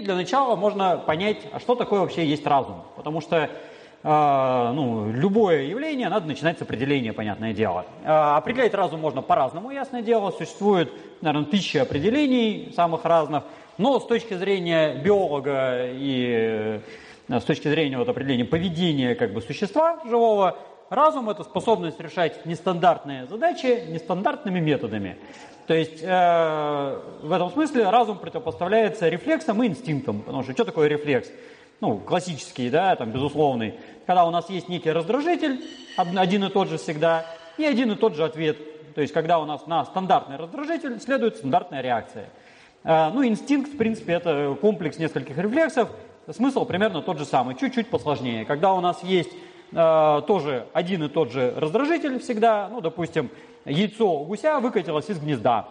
Для начала можно понять, а что такое вообще есть разум. Потому что э, ну, любое явление надо начинать с определения, понятное дело. Э, определять разум можно по-разному, ясное дело. Существует, наверное, тысячи определений самых разных. Но с точки зрения биолога и э, с точки зрения вот, определения поведения как бы, существа живого, разум – это способность решать нестандартные задачи нестандартными методами. То есть э, в этом смысле разум противопоставляется рефлексам и инстинктам. Потому что что такое рефлекс? Ну, классический, да, там, безусловный. Когда у нас есть некий раздражитель, один и тот же всегда, и один и тот же ответ. То есть когда у нас на стандартный раздражитель следует стандартная реакция. Э, ну, инстинкт, в принципе, это комплекс нескольких рефлексов. Смысл примерно тот же самый, чуть-чуть посложнее. Когда у нас есть э, тоже один и тот же раздражитель всегда, ну, допустим, яйцо у гуся выкатилось из гнезда.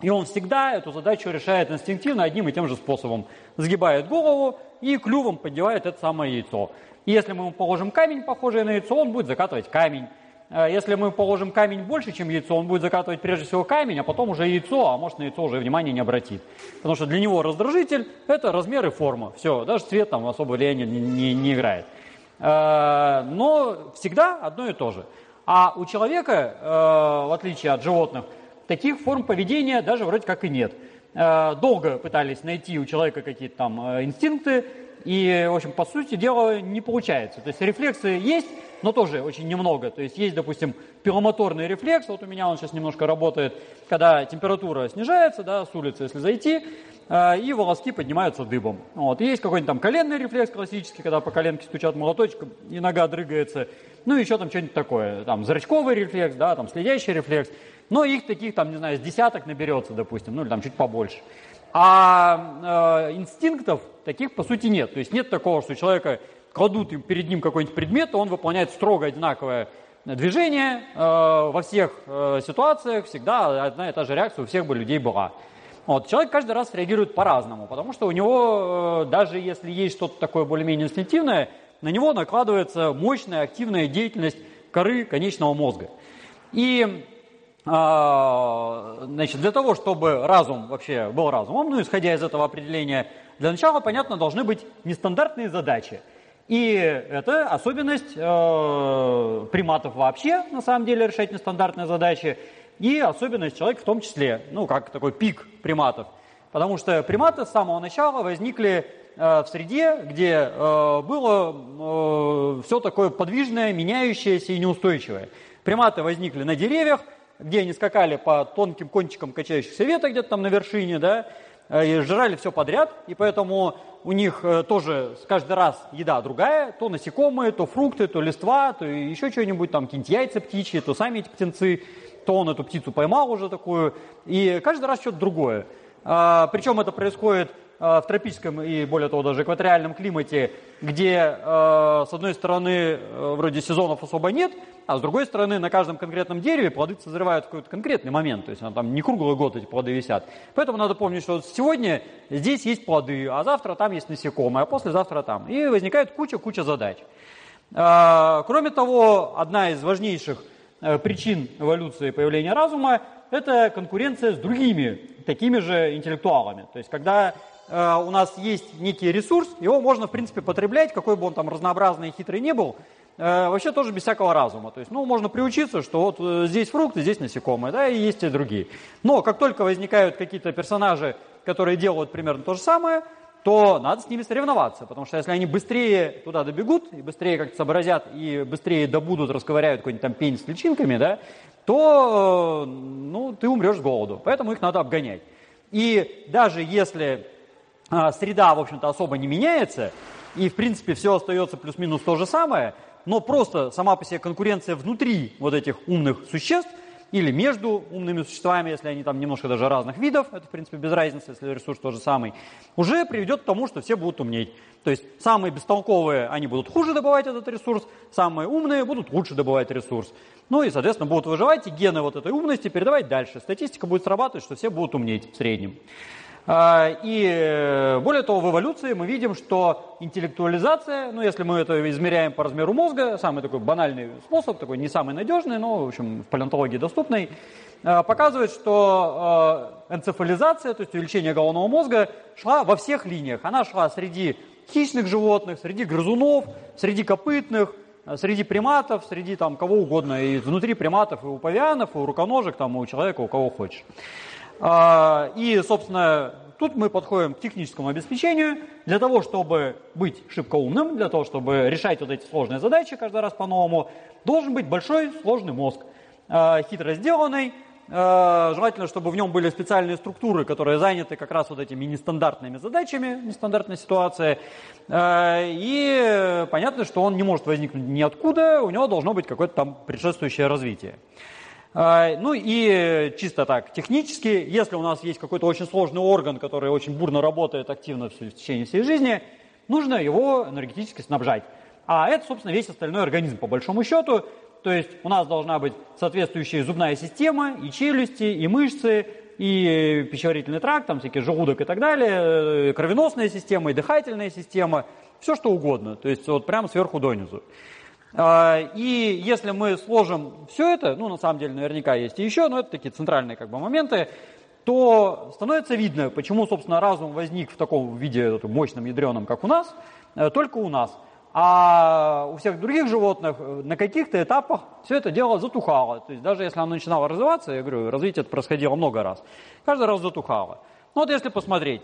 И он всегда эту задачу решает инстинктивно одним и тем же способом. Сгибает голову и клювом поддевает это самое яйцо. И если мы ему положим камень, похожий на яйцо, он будет закатывать камень. Э, если мы положим камень больше, чем яйцо, он будет закатывать прежде всего камень, а потом уже яйцо, а может на яйцо уже внимания не обратит. Потому что для него раздражитель – это размер и форма. Все, даже цвет там особо влияния не, не, не играет. Э, но всегда одно и то же. А у человека, э, в отличие от животных, таких форм поведения даже вроде как и нет. Долго пытались найти у человека какие-то там инстинкты, и, в общем, по сути дела не получается. То есть рефлексы есть, но тоже очень немного. То есть есть, допустим, пиломоторный рефлекс, вот у меня он сейчас немножко работает, когда температура снижается, да, с улицы, если зайти, э, и волоски поднимаются дыбом. Вот. есть какой-нибудь там коленный рефлекс классический, когда по коленке стучат молоточком, и нога дрыгается. Ну, еще там что-нибудь такое. Там зрачковый рефлекс, да, там следящий рефлекс. Но их таких там, не знаю, с десяток наберется, допустим, ну или там чуть побольше. А э, инстинктов таких по сути нет. То есть нет такого, что человека кладут перед ним какой-нибудь предмет, он выполняет строго одинаковое движение э, во всех э, ситуациях, всегда одна и та же реакция у всех бы людей была. Вот, человек каждый раз реагирует по-разному, потому что у него, э, даже если есть что-то такое более-менее инстинктивное, на него накладывается мощная активная деятельность коры конечного мозга. И э, значит, для того, чтобы разум вообще был разумом, ну, исходя из этого определения, для начала, понятно, должны быть нестандартные задачи – и это особенность э, приматов вообще, на самом деле, решать нестандартные задачи, и особенность человека в том числе, ну, как такой пик приматов. Потому что приматы с самого начала возникли в среде, где э, было э, все такое подвижное, меняющееся и неустойчивое. Приматы возникли на деревьях, где они скакали по тонким кончикам качающихся веток где-то там на вершине, да, Э, и жрали все подряд, и поэтому у них э, тоже каждый раз еда другая, то насекомые, то фрукты, то листва, то еще что-нибудь, там какие-нибудь яйца птичьи, то сами эти птенцы, то он эту птицу поймал уже такую, и каждый раз что-то другое. А, причем это происходит Э, в тропическом и, более того, даже экваториальном климате, где, э, с одной стороны, э, вроде сезонов особо нет, а с другой стороны, на каждом конкретном дереве плоды созревают в какой-то конкретный момент, то есть там не круглый год эти плоды висят. Поэтому надо помнить, что сегодня здесь есть плоды, а завтра там есть насекомые, а послезавтра там. И возникает куча-куча задач. Кроме того, одна из важнейших причин эволюции появления разума – это конкуренция с другими такими же интеллектуалами. То есть, когда Э, у нас есть некий ресурс, его можно, в принципе, потреблять, какой бы он там разнообразный и хитрый не был, э, вообще тоже без всякого разума. То есть, ну, можно приучиться, что вот э, здесь фрукты, здесь насекомые, да, и есть и другие. Но как только возникают какие-то персонажи, которые делают примерно то же самое, то надо с ними соревноваться, потому что если они быстрее туда добегут, и быстрее как-то сообразят, и быстрее добудут, расковыряют какой-нибудь там пень с личинками, да, то, ну, ты умрешь с голоду. Поэтому их надо обгонять. И даже если среда, в общем-то, особо не меняется, и, в принципе, все остается плюс-минус то же самое, но просто сама по себе конкуренция внутри вот этих умных существ или между умными существами, если они там немножко даже разных видов, это, в принципе, без разницы, если ресурс тот же самый, уже приведет к тому, что все будут умнеть. То есть самые бестолковые, они будут хуже добывать этот ресурс, самые умные будут лучше добывать ресурс. Ну и, соответственно, будут выживать, и гены вот этой умности передавать дальше. Статистика будет срабатывать, что все будут умнеть в среднем. А, и э, более того, в эволюции мы видим, что интеллектуализация, ну если мы это измеряем по размеру мозга, самый такой банальный способ, такой не самый надежный, но в общем в палеонтологии доступный, э, показывает, что э, энцефализация, то есть увеличение головного мозга, шла во всех линиях. Она шла среди хищных животных, среди грызунов, среди копытных, среди приматов, среди там кого угодно, и внутри приматов, и у павианов, и у руконожек, там, и у человека, у кого хочешь. А, и, собственно, тут мы подходим к техническому обеспечению. Для того, чтобы быть шибко умным, для того, чтобы решать вот эти сложные задачи каждый раз по-новому, должен быть большой сложный мозг, а, хитро сделанный. А, желательно, чтобы в нем были специальные структуры, которые заняты как раз вот этими нестандартными задачами, нестандартной ситуации. И понятно, что он не может возникнуть ниоткуда, у него должно быть какое-то там предшествующее развитие. А, ну и чисто так, технически, если у нас есть какой-то очень сложный орган, который очень бурно работает активно в течение всей жизни, нужно его энергетически снабжать. А это, собственно, весь остальной организм, по большому счету. То есть у нас должна быть соответствующая зубная система, и челюсти, и мышцы, и пищеварительный тракт, там всякие желудок и так далее, кровеносная система, и дыхательная система, все что угодно. То есть вот прямо сверху донизу. А, и если мы сложим все это, ну на самом деле наверняка есть и еще, но это такие центральные как бы моменты, то становится видно, почему, собственно, разум возник в таком виде мощном, ядреном, как у нас, э, только у нас. А у всех других животных э, на каких-то этапах все это дело затухало. То есть даже если оно начинало развиваться, я говорю, развитие это происходило много раз, каждый раз затухало. Ну вот если посмотреть,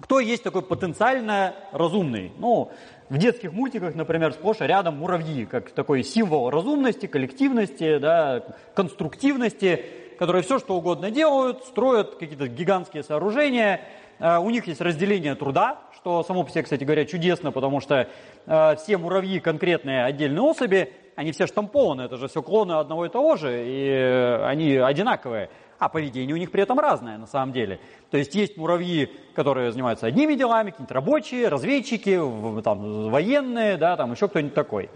кто есть такой потенциально разумный? Ну, в детских мультиках, например, сплошь рядом муравьи, как такой символ разумности, коллективности, да, конструктивности, которые все что угодно делают, строят какие-то гигантские сооружения. А, у них есть разделение труда, что само по себе, кстати говоря, чудесно, потому что э, все муравьи конкретные отдельные особи, они все штампованы, это же все клоны одного и того же, и э, они одинаковые а поведение у них при этом разное на самом деле. То есть есть муравьи, которые занимаются одними делами, какие-нибудь рабочие, разведчики, там, военные, да, там еще кто-нибудь такой.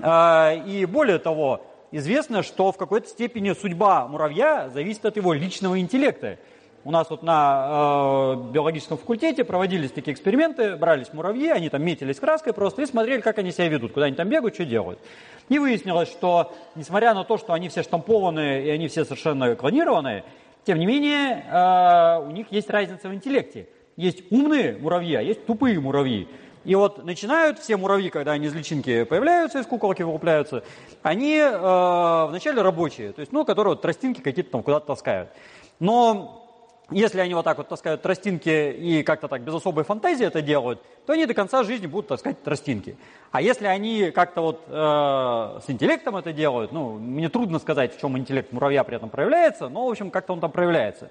А, и более того, известно, что в какой-то степени судьба муравья зависит от его личного интеллекта. У нас вот на э, биологическом факультете проводились такие эксперименты, брались муравьи, они там метились краской просто и смотрели, как они себя ведут, куда они там бегают, что делают. И выяснилось, что несмотря на то, что они все штампованные и они все совершенно клонированные, тем не менее э, у них есть разница в интеллекте. Есть умные муравьи, а есть тупые муравьи. И вот начинают все муравьи, когда они из личинки появляются, из куколки вылупляются, они э, вначале рабочие, то есть, ну, которые вот тростинки какие-то там куда-то таскают. Но если они вот так вот таскают тростинки и как-то так без особой фантазии это делают, то они до конца жизни будут таскать тростинки. А если они как-то вот э, с интеллектом это делают, ну, мне трудно сказать, в чем интеллект муравья при этом проявляется, но, в общем, как-то он там проявляется.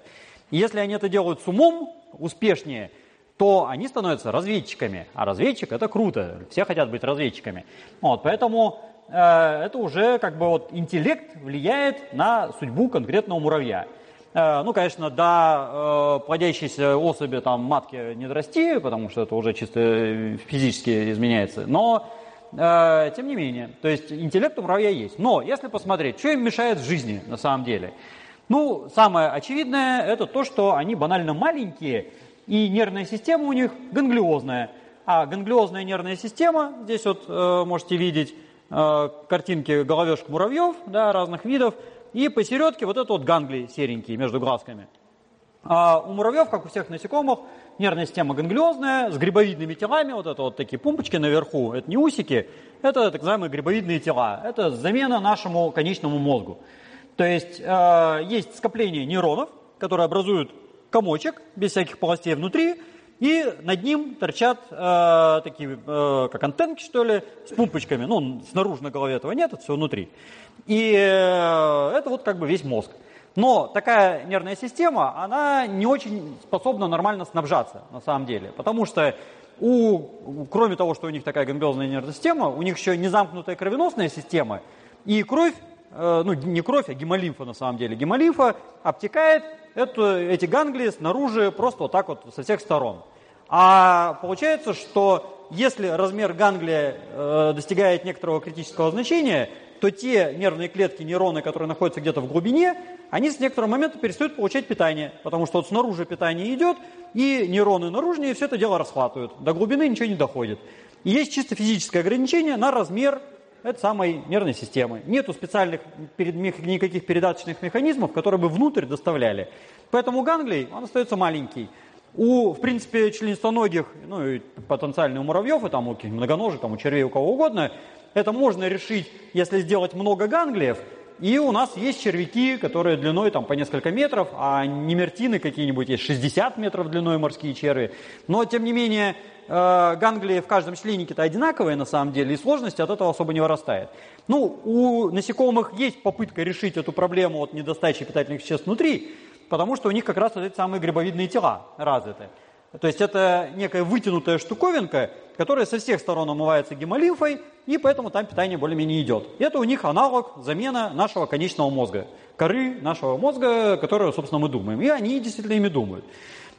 И если они это делают с умом, успешнее, то они становятся разведчиками. А разведчик это круто, все хотят быть разведчиками. Вот, поэтому э, это уже как бы вот интеллект влияет на судьбу конкретного муравья. Э, ну, конечно, до э, плодящейся особи там матки не дорасти, потому что это уже чисто э, физически изменяется. Но, тем не менее, то есть интеллект у муравья есть. Но, если посмотреть, что им мешает в жизни на самом деле? Ну, самое очевидное, это то, что они банально маленькие, и нервная система у них ганглиозная. А ганглиозная нервная система, здесь вот можете видеть картинки головешек муравьев да, разных видов, и посередке вот этот вот ганглий серенький между глазками. А у муравьев, как у всех насекомых, нервная система ганглиозная, с грибовидными телами, вот это вот такие пумпочки наверху, это не усики, это так называемые грибовидные тела. Это замена нашему конечному мозгу. То есть э, есть скопление нейронов, которые образуют комочек без всяких полостей внутри, и над ним торчат э, такие, э, как антенки, что ли, с пумпочками. Ну, снаружи на голове этого нет, это все внутри. И э, это вот как бы весь мозг. Но такая нервная система, она не очень способна нормально снабжаться на самом деле. Потому что у, кроме того, что у них такая гамбиозная нервная система, у них еще не замкнутая кровеносная система, и кровь, э, ну не кровь, а гемолимфа на самом деле. Гемолимфа обтекает это, эти ганглии снаружи просто вот так вот со всех сторон. А получается, что если размер ганглия э, достигает некоторого критического значения, то те нервные клетки, нейроны, которые находятся где-то в глубине, они с некоторого момента перестают получать питание, потому что вот снаружи питание идет, и нейроны наружнее все это дело расхватывают. До глубины ничего не доходит. И есть чисто физическое ограничение на размер этой самой нервной системы. Нету специальных никаких передаточных механизмов, которые бы внутрь доставляли. Поэтому ганглий, он остается маленький. У, в принципе, членистоногих, ну и потенциально у муравьев, и там у многоножек, там у червей, у кого угодно, это можно решить, если сделать много ганглиев, и у нас есть червяки, которые длиной там, по несколько метров, а немертины какие-нибудь есть 60 метров длиной морские черви. Но, тем не менее, э, ганглии в каждом членнике-то одинаковые на самом деле, и сложность от этого особо не вырастает. Ну, у насекомых есть попытка решить эту проблему от недостачи питательных веществ внутри, потому что у них как раз вот эти самые грибовидные тела развиты. То есть это некая вытянутая штуковинка, которая со всех сторон омывается гемолимфой, и поэтому там питание более-менее идет. Это у них аналог, замена нашего конечного мозга, коры нашего мозга, которую, собственно, мы думаем. И они действительно ими думают.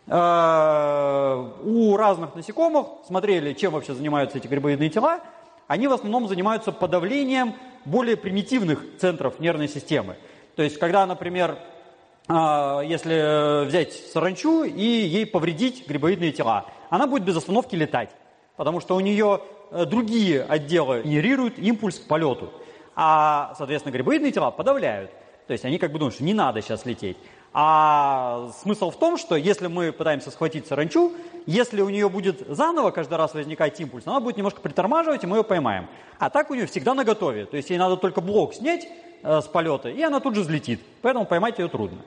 А, у разных насекомых смотрели, чем вообще занимаются эти грибоидные тела. Они в основном занимаются подавлением более примитивных центров нервной системы. То есть, когда, например, а, если взять саранчу и ей повредить грибоидные тела, она будет без остановки летать, потому что у нее э, другие отделы генерируют импульс к полету, а, соответственно, грибоидные тела подавляют. То есть они как бы думают, что не надо сейчас лететь. А смысл в том, что если мы пытаемся схватить саранчу, если у нее будет заново каждый раз возникать импульс, она будет немножко притормаживать, и мы ее поймаем. А так у нее всегда на готове. То есть ей надо только блок снять, Э, с полета, и она тут же взлетит. Поэтому поймать ее трудно.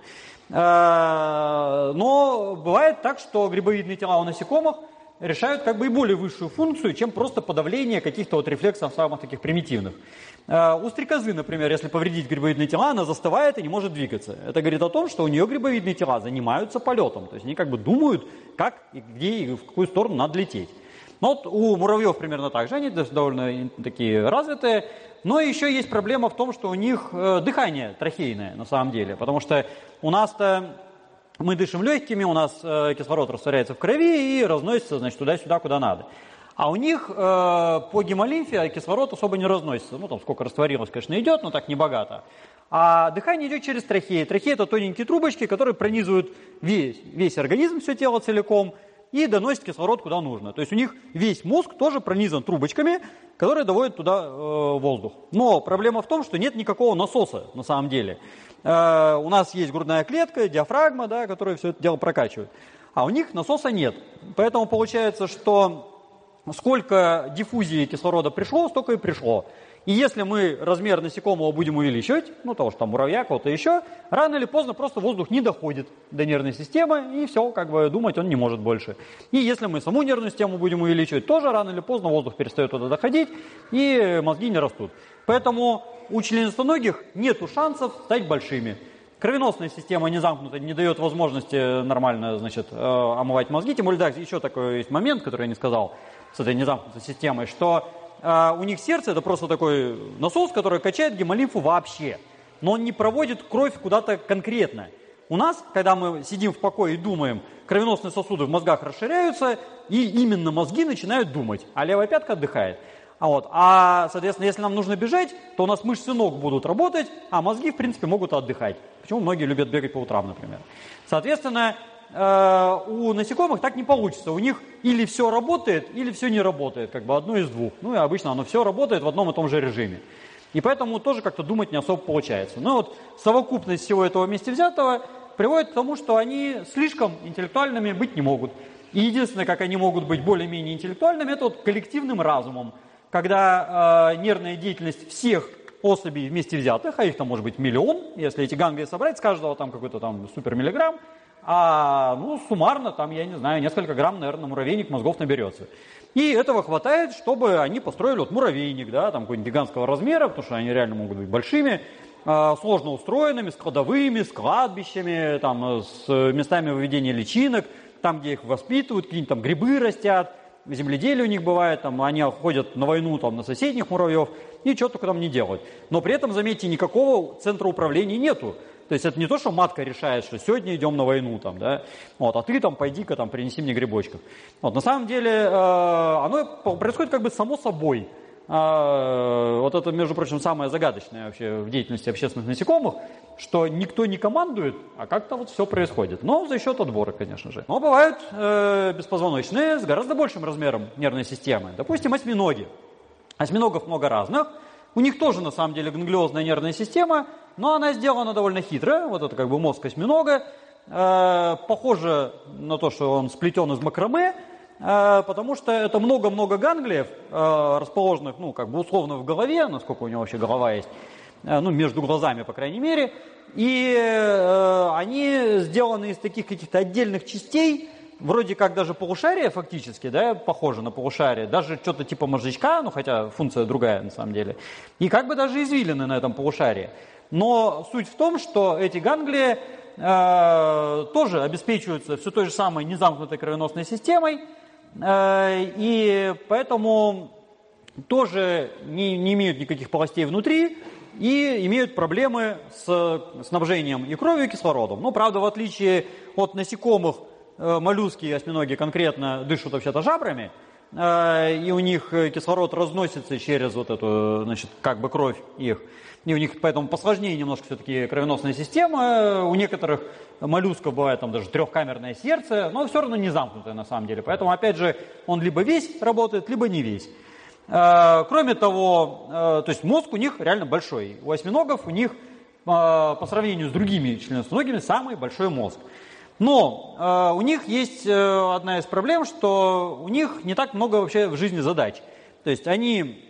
Э, но бывает так, что грибовидные тела у насекомых решают как бы и более высшую функцию, чем просто подавление каких-то вот рефлексов самых таких примитивных. Э, у стрекозы, например, если повредить грибовидные тела, она застывает и не может двигаться. Это говорит о том, что у нее грибовидные тела занимаются полетом. То есть они как бы думают, как и где и в какую сторону надо лететь. Но вот у муравьев примерно так же, они довольно такие развитые. Но еще есть проблема в том, что у них э, дыхание трахейное на самом деле, потому что у нас-то мы дышим легкими, у нас э, кислород растворяется в крови и разносится, значит, туда-сюда, куда надо. А у них э, по гемолимфе кислород особо не разносится. Ну, там сколько растворилось, конечно, идет, но так не богато. А дыхание идет через трахеи. Трахеи – это тоненькие трубочки, которые пронизывают весь, весь организм, все тело целиком – и доносит кислород куда нужно. То есть у них весь мозг тоже пронизан трубочками, которые доводят туда э, воздух. Но проблема в том, что нет никакого насоса на самом деле. Э, у нас есть грудная клетка, диафрагма, да, которые все это дело прокачивают. А у них насоса нет. Поэтому получается, что сколько диффузии кислорода пришло, столько и пришло. И если мы размер насекомого будем увеличивать, ну того что там муравья, кого-то еще, рано или поздно просто воздух не доходит до нервной системы, и все, как бы думать он не может больше. И если мы саму нервную систему будем увеличивать, тоже рано или поздно воздух перестает туда доходить, и мозги не растут. Поэтому у членистоногих нет шансов стать большими. Кровеносная система не замкнута, не дает возможности нормально значит, э, омывать мозги. Тем более, да, еще такой есть момент, который я не сказал с этой незамкнутой системой, что а, у них сердце это просто такой насос, который качает гемолимфу вообще. Но он не проводит кровь куда-то конкретно. У нас, когда мы сидим в покое и думаем, кровеносные сосуды в мозгах расширяются, и именно мозги начинают думать, а левая пятка отдыхает. А, вот. а, соответственно, если нам нужно бежать, то у нас мышцы ног будут работать, а мозги, в принципе, могут отдыхать. Почему многие любят бегать по утрам, например. Соответственно, Э, у насекомых так не получится. У них или все работает, или все не работает, как бы одно из двух. Ну и обычно оно все работает в одном и том же режиме. И поэтому тоже как-то думать не особо получается. Но вот совокупность всего этого вместе взятого приводит к тому, что они слишком интеллектуальными быть не могут. И единственное, как они могут быть более-менее интеллектуальными, это вот коллективным разумом, когда э, нервная деятельность всех особей вместе взятых, а их там может быть миллион, если эти ганглии собрать, с каждого там какой-то там супермиллиграмм, а ну, суммарно там, я не знаю, несколько грамм, наверное, муравейник мозгов наберется. И этого хватает, чтобы они построили вот муравейник, да, там какой-нибудь гигантского размера, потому что они реально могут быть большими, а, сложно устроенными, складовыми, с кладбищами, там, с местами выведения личинок, там, где их воспитывают, какие-нибудь там грибы растят, земледелие у них бывает, там, они ходят на войну там, на соседних муравьев и что только там не делают. Но при этом, заметьте, никакого центра управления нету. То есть это не то, что матка решает, что сегодня идем на войну, там, да, вот, а ты там пойди-ка там принеси мне грибочков. Вот, на самом деле э, оно происходит как бы само собой. а, вот это, между прочим, самое загадочное вообще в деятельности общественных насекомых, что никто не командует, а как-то вот все происходит. Но за счет отбора, конечно же. Но бывают э, беспозвоночные с гораздо большим размером нервной системы. Допустим, осьминоги. Осьминогов много разных. У них тоже, на самом деле, ганглиозная нервная система, но она сделана довольно хитро. Вот это как бы мозг осьминога. Э, похоже на то, что он сплетен из макраме, э, потому что это много-много ганглиев, э, расположенных, ну, как бы условно в голове, насколько у него вообще голова есть, ну, между глазами, по крайней мере, и они сделаны из таких каких-то отдельных частей, вроде как даже полушарие фактически, да, похоже на полушарие, даже что-то типа мозжечка, ну, хотя функция другая на самом деле, и как бы даже извилины на этом полушарии. Но суть в том, что эти ганглии Э, тоже обеспечиваются все той же самой незамкнутой кровеносной системой, э, и поэтому тоже не, не имеют никаких полостей внутри и имеют проблемы с снабжением и кровью, и кислородом. Но, правда, в отличие от насекомых, моллюски и осьминоги конкретно дышат вообще-то жабрами, и у них кислород разносится через вот эту, значит, как бы кровь их. И у них поэтому посложнее немножко все-таки кровеносная система. У некоторых моллюсков бывает там даже трехкамерное сердце, но все равно не замкнутое на самом деле. Поэтому, опять же, он либо весь работает, либо не весь. Э, кроме того, э, то есть мозг у них реально большой. У осьминогов у них э, по сравнению с другими членистоногими самый большой мозг. Но у них есть одна из проблем, что у них не так много вообще в жизни задач. То есть они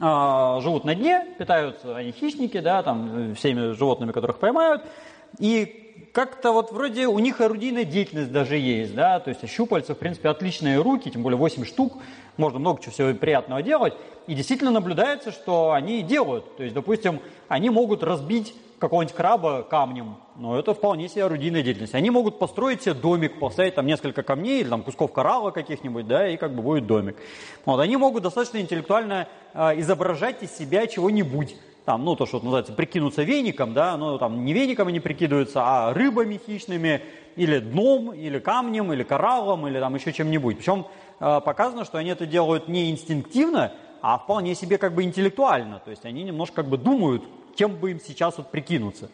а, живут на дне, питаются они хищники, да, там, всеми животными, которых поймают. И как-то вот вроде у них орудийная деятельность даже есть, да, то есть щупальца, в принципе, отличные руки, тем более 8 штук, можно много чего всего приятного делать. И действительно наблюдается, что они делают. То есть, допустим, они могут разбить какого-нибудь краба камнем, но это вполне себе орудийная деятельность. Они могут построить себе домик, поставить там несколько камней или там кусков коралла каких-нибудь, да, и как бы будет домик. Вот, они могут достаточно интеллектуально э, изображать из себя чего-нибудь. Там, ну, то, что называется, прикинуться веником, да, но там не веником они прикидываются, а рыбами хищными, или дном, или камнем, или кораллом, или там еще чем-нибудь. Причем э, показано, что они это делают не инстинктивно, а вполне себе как бы интеллектуально. То есть они немножко как бы думают, кем бы им сейчас вот прикинуться.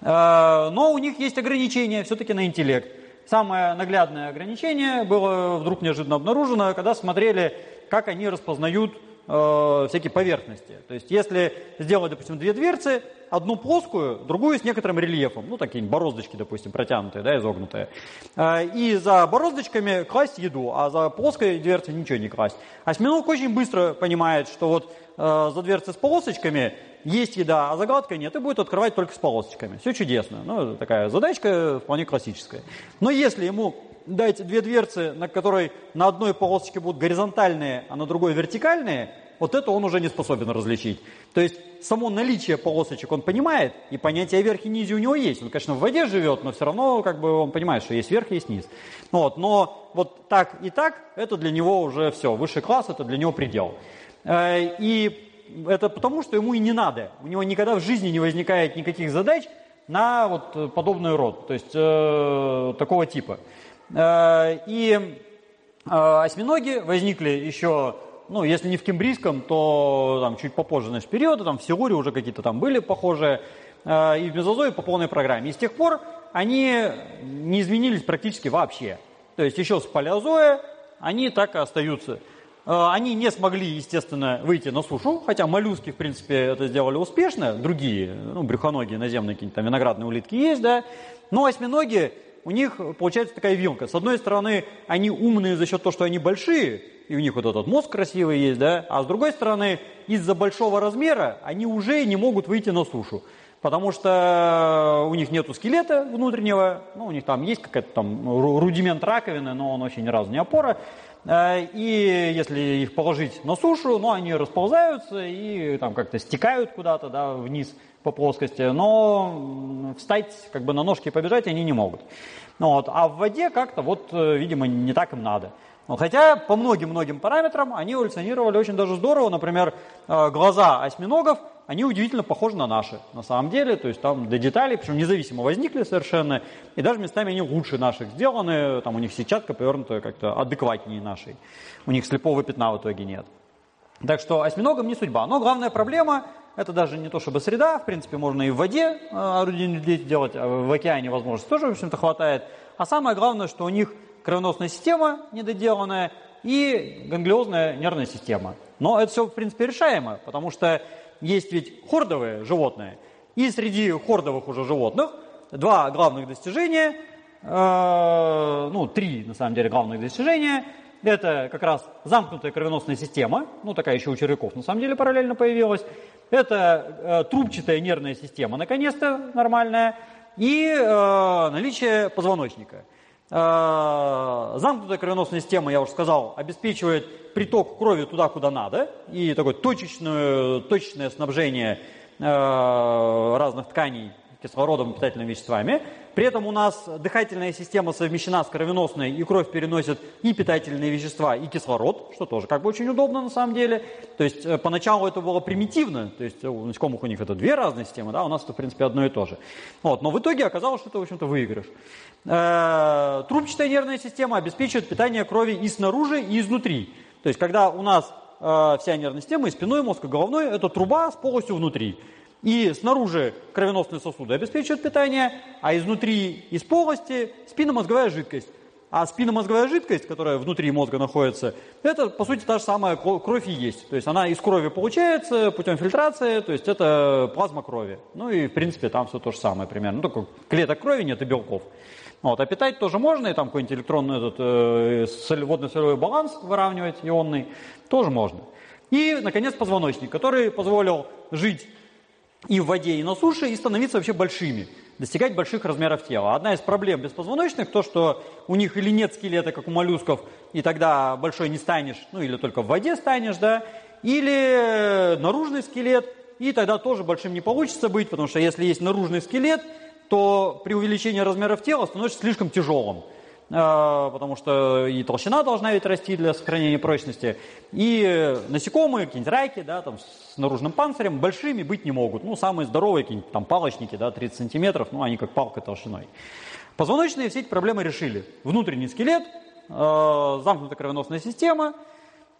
Э, но у них есть ограничения все-таки на интеллект. Самое наглядное ограничение было вдруг неожиданно обнаружено, когда смотрели, как они распознают э, всякие поверхности. То есть если сделать, допустим, две дверцы, одну плоскую, другую с некоторым рельефом, ну такие бороздочки, допустим, протянутые, да, изогнутые, э, и за бороздочками класть еду, а за плоской дверцей ничего не класть. Осьминог очень быстро понимает, что вот э, за дверцы с полосочками есть еда, а загадка нет, и будет открывать только с полосочками. Все чудесно. Ну, такая задачка вполне классическая. Но если ему дать две дверцы, на которой на одной полосочке будут горизонтальные, а на другой вертикальные, вот это он уже не способен различить. То есть само наличие полосочек он понимает, и понятие верх и низ у него есть. Он, конечно, в воде живет, но все равно как бы он понимает, что есть верх, есть низ. Вот, но вот так и так, это для него уже все. Высший класс, это для него предел. Э, и это потому, что ему и не надо. У него никогда в жизни не возникает никаких задач на вот подобный род, то есть э, такого типа. Э, и э, осьминоги возникли еще, ну, если не в кембрийском, то там чуть попозже, значит, периода, там в Силуре уже какие-то там были похожие, э, и в мезозое по полной программе. И с тех пор они не изменились практически вообще. То есть еще с палеозоя они так и остаются. Э, они не смогли, естественно, выйти на сушу, хотя моллюски, в принципе, это сделали успешно, другие, ну, брюхоногие наземные какие-то там виноградные улитки есть, да, но осьминоги, у них получается такая вилка. С одной стороны, они умные за счет того, что они большие, и у них вот этот мозг красивый есть, да, а с другой стороны, из-за большого размера они уже не могут выйти на сушу потому что у них нету скелета внутреннего, ну, у них там есть какая-то там рудимент раковины, но он очень ни разу не опора, Э, и если их положить на сушу, ну, они расползаются и там как-то стекают куда-то да, вниз по плоскости, но встать как бы на ножки и побежать они не могут. Ну, вот. А в воде как-то вот, э, видимо, не так им надо. Но хотя по многим-многим параметрам они эволюционировали очень даже здорово. Например, э, глаза осьминогов они удивительно похожи на наши, на самом деле, то есть там до деталей, причем независимо возникли совершенно, и даже местами они лучше наших сделаны, там у них сетчатка повернутая как-то адекватнее нашей, у них слепого пятна в итоге нет. Так что осьминогам не судьба. Но главная проблема – это даже не то чтобы среда, в принципе, можно и в воде э, орудийные дети делать, а в океане возможности тоже, в общем-то, хватает. А самое главное, что у них кровеносная система недоделанная и ганглиозная нервная система. Но это все, в принципе, решаемо, потому что есть ведь хордовые животные, и среди хордовых уже животных два главных достижения, э, ну, три, на самом деле, главных достижения – это как раз замкнутая кровеносная система, ну такая еще у червяков на самом деле параллельно появилась. Это э, трубчатая нервная система, наконец-то нормальная, и э, наличие позвоночника. Э, замкнутая кровеносная система, я уже сказал, обеспечивает приток крови туда, куда надо, и такое точечное, точечное снабжение э, разных тканей кислородом и питательными веществами. При этом у нас дыхательная система совмещена с кровеносной, и кровь переносит и питательные вещества, и кислород, что тоже как бы очень удобно на самом деле. То есть э, поначалу это было примитивно, то есть у насекомых у них это две разные системы, да, у нас это в принципе одно и то же. Вот, но в итоге оказалось, что это в общем-то выигрыш. Э, трубчатая нервная система обеспечивает питание крови и снаружи, и изнутри. То есть когда у нас э, вся нервная система, и спиной, мозг, и головной, это труба с полостью внутри. И снаружи кровеносные сосуды обеспечивают питание, а изнутри, из полости, спинномозговая жидкость. А спинномозговая жидкость, которая внутри мозга находится, это, по сути, та же самая кровь и есть. То есть она из крови получается путем фильтрации, то есть это плазма крови. Ну и, в принципе, там все то же самое примерно. Ну, только клеток крови нет и белков. Вот, а питать тоже можно, и там какой-нибудь электронный этот, э, водно-солевой баланс выравнивать, ионный, тоже можно. И, наконец, позвоночник, который позволил жить и в воде, и на суше, и становиться вообще большими, достигать больших размеров тела. Одна из проблем беспозвоночных, то, что у них или нет скелета, как у моллюсков, и тогда большой не станешь, ну или только в воде станешь, да, или наружный скелет, и тогда тоже большим не получится быть, потому что если есть наружный скелет, то при увеличении размеров тела становится слишком тяжелым. А, потому что и толщина должна ведь расти для сохранения прочности, и насекомые, какие-нибудь раки, да, там, с наружным панцирем, большими быть не могут. Ну, самые здоровые какие-нибудь там палочники, да, 30 сантиметров, ну, они как палка толщиной. Позвоночные все эти проблемы решили. Внутренний скелет, э, замкнутая кровеносная система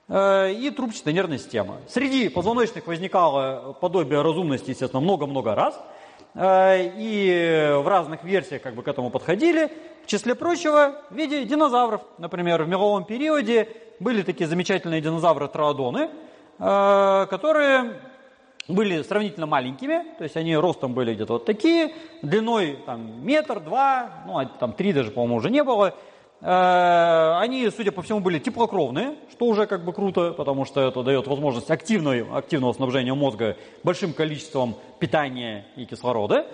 э, и трубчатая нервная система. Среди позвоночных возникало подобие разумности, естественно, много-много раз – Э, и в разных версиях как бы к этому подходили. В числе прочего, в виде динозавров. Например, в меловом периоде были такие замечательные динозавры-троодоны, э, которые были сравнительно маленькими, то есть они ростом были где-то вот такие, длиной там метр, два, ну а там три даже, по-моему, уже не было, Э, они, судя по всему, были теплокровные, что уже как бы круто, потому что это дает возможность активного, активного снабжения мозга большим количеством питания и кислорода.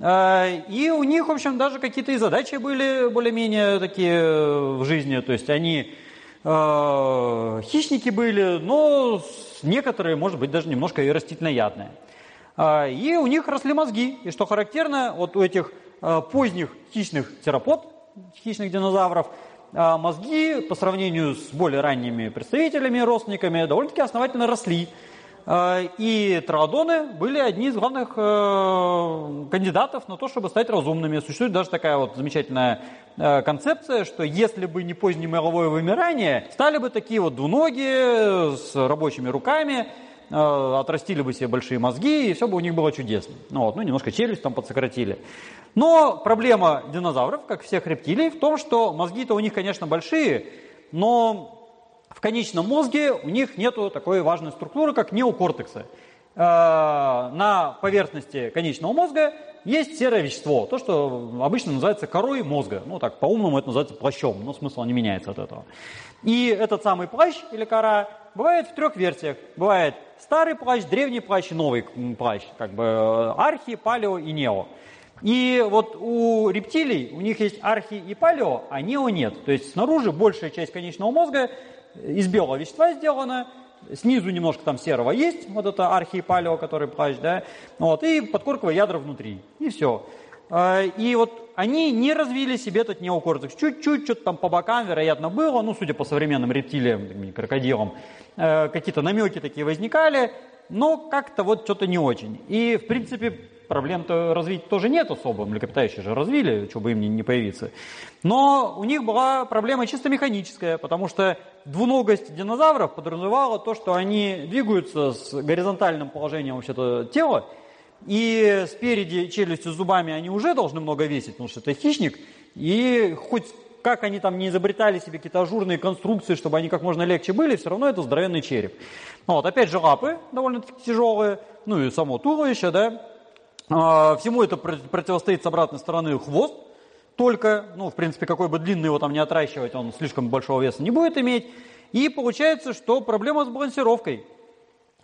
Э, и у них, в общем, даже какие-то и задачи были более-менее такие в жизни. То есть они э, хищники были, но некоторые, может быть, даже немножко и растительноядные. Э, и у них росли мозги. И что характерно, вот у этих э, поздних хищных терапод, хищных динозавров, а мозги по сравнению с более ранними представителями, родственниками, довольно-таки основательно росли. А, и троодоны были одни из главных э, кандидатов на то, чтобы стать разумными. Существует даже такая вот замечательная э, концепция, что если бы не позднее мировое вымирание, стали бы такие вот двуногие с рабочими руками, Э, отрастили бы себе большие мозги, и все бы у них было чудесно. Ну, вот, ну немножко челюсть там подсократили. Но проблема динозавров, как всех рептилий, в том, что мозги-то у них, конечно, большие, но в конечном мозге у них нет такой важной структуры, как неокортексы. Э, на поверхности конечного мозга есть серое вещество, то, что обычно называется корой мозга. Ну, так, по-умному это называется плащом, но смысл не меняется от этого. И этот самый плащ или кора бывает в трех версиях. Бывает старый плащ, древний плащ новый плащ. Как бы э, архи, палео и нео. И вот у рептилий, у них есть архи и палео, а нео нет. То есть снаружи большая часть конечного мозга из белого вещества сделана, снизу немножко там серого есть, вот это архи и палео, который плащ, да, вот, и подкорковые ядра внутри, и все. А, и вот они не развили себе этот неокортекс. Чуть-чуть, что-то там по бокам, вероятно, было, ну, судя по современным рептилиям, крокодилам, э, какие-то намеки такие возникали. но как-то вот что-то не очень. И, в принципе, проблем-то развить тоже нет особо. Млекопитающие же развили, что бы им не появиться. Но у них была проблема чисто механическая, потому что двуногость динозавров подразумевала то, что они двигаются с горизонтальным положением вообще-то тела, и спереди челюстью зубами они уже должны много весить, потому что это хищник, и хоть как они там не изобретали себе какие-то ажурные конструкции, чтобы они как можно легче были, все равно это здоровенный череп. Ну, вот, опять же, лапы довольно-таки тяжелые, ну и само туловище, да. А, всему это противостоит с обратной стороны хвост, только, ну, в принципе, какой бы длинный его там не отращивать, он слишком большого веса не будет иметь. И получается, что проблема с балансировкой.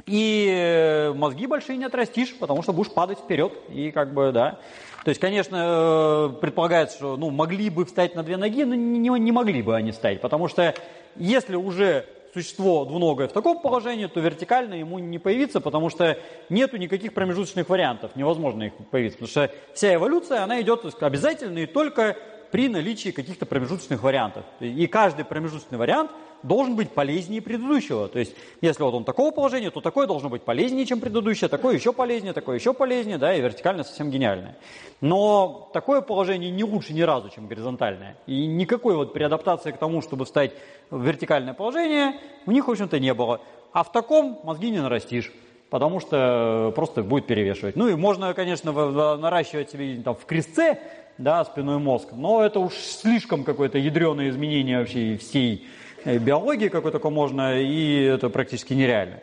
И э, мозги большие не отрастишь, потому что будешь падать вперед. И как бы, да. То есть, конечно, э, предполагается, что ну, могли бы встать на две ноги, но не, не могли бы они встать. Потому что если уже существо двуногое в таком положении, то вертикально ему не появиться, потому что нету никаких промежуточных вариантов, невозможно их появиться. Потому что вся эволюция, она идет обязательно и только при наличии каких-то промежуточных вариантов. И каждый промежуточный вариант – должен быть полезнее предыдущего. То есть, если вот он такого положения, то такое должно быть полезнее, чем предыдущее, такое еще полезнее, такое еще полезнее, да, и вертикально совсем гениальное. Но такое положение не лучше ни разу, чем горизонтальное. И никакой вот преадаптации к тому, чтобы встать в вертикальное положение, у них, в общем-то, не было. А в таком мозги не нарастишь потому что просто будет перевешивать. Ну и можно, конечно, наращивать себе там в крестце, да, спиной мозг, но это уж слишком какое-то ядреное изменение вообще всей Э, биологии, какой только можно, и это практически нереально.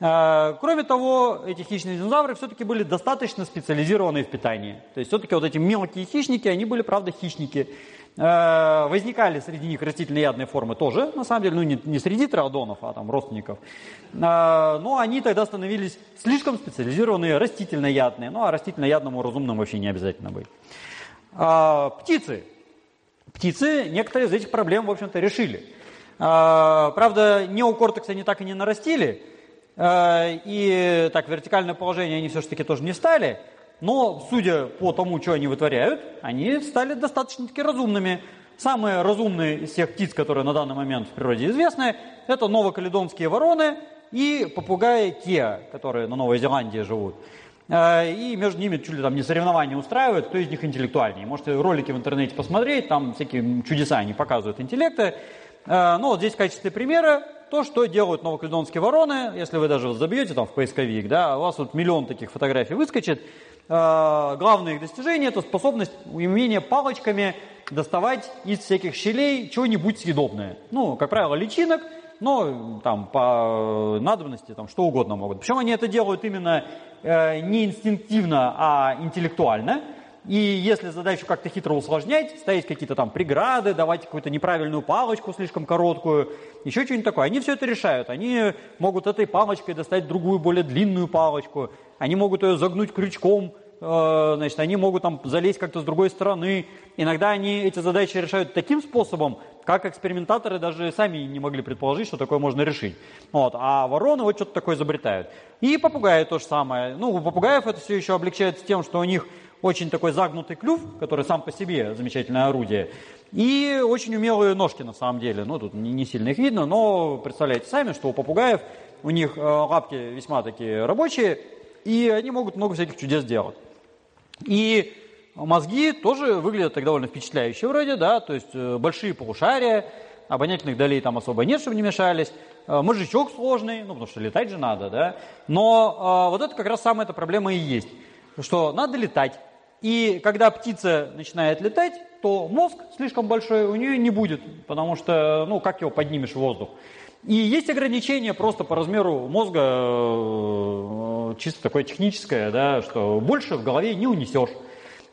А, кроме того, эти хищные динозавры все-таки были достаточно специализированные в питании. То есть все-таки вот эти мелкие хищники, они были, правда, хищники. А, возникали среди них растительноядные формы тоже, на самом деле, ну не, не среди триодонов, а там родственников. А, но они тогда становились слишком специализированные, растительноядные. Ну а растительноядному разумному вообще не обязательно быть. Птицы. Птицы некоторые из этих проблем, в общем-то, решили. А, правда, неокортекс они так и не нарастили, а, и так вертикальное положение они все-таки тоже не стали, но, судя по тому, что они вытворяют, они стали достаточно-таки разумными. Самые разумные из всех птиц, которые на данный момент в природе известны, это новокаледонские вороны и попугаи Кеа, которые на Новой Зеландии живут. А, и между ними чуть ли там не соревнования устраивают, кто из них интеллектуальнее. Можете ролики в интернете посмотреть, там всякие чудеса они показывают интеллекты. Э, ну, вот здесь в качестве примера то, что делают новокаледонские вороны, если вы даже забьете там в поисковик, да, у вас вот миллион таких фотографий выскочит. Э, главное их достижение – это способность, умение палочками доставать из всяких щелей чего-нибудь съедобное. Ну, как правило, личинок, но там по надобности там что угодно могут. Причем они это делают именно э, не инстинктивно, а интеллектуально – и если задачу как-то хитро усложнять, ставить какие-то там преграды, давать какую-то неправильную палочку слишком короткую, еще что-нибудь такое, они все это решают. Они могут этой палочкой достать другую, более длинную палочку, они могут ее загнуть крючком, э, значит, они могут там залезть как-то с другой стороны. Иногда они эти задачи решают таким способом, как экспериментаторы даже сами не могли предположить, что такое можно решить. Вот. А вороны вот что-то такое изобретают. И попугаи то же самое. Ну, у попугаев это все еще облегчается тем, что у них очень такой загнутый клюв, который сам по себе замечательное орудие, и очень умелые ножки на самом деле. Ну, тут не сильно их видно, но представляете сами, что у попугаев у них э, лапки весьма такие рабочие, и они могут много всяких чудес делать. И мозги тоже выглядят так довольно впечатляюще вроде, да, то есть э, большие полушария, обонятельных долей там особо нет, чтобы не мешались, э, мозжечок сложный, ну, потому что летать же надо, да, но вот это как раз самая эта проблема и есть, что надо летать, и когда птица начинает летать, то мозг слишком большой у нее не будет, потому что, ну, как его поднимешь в воздух. И есть ограничение просто по размеру мозга, э, чисто такое техническое, да, что больше в голове не унесешь.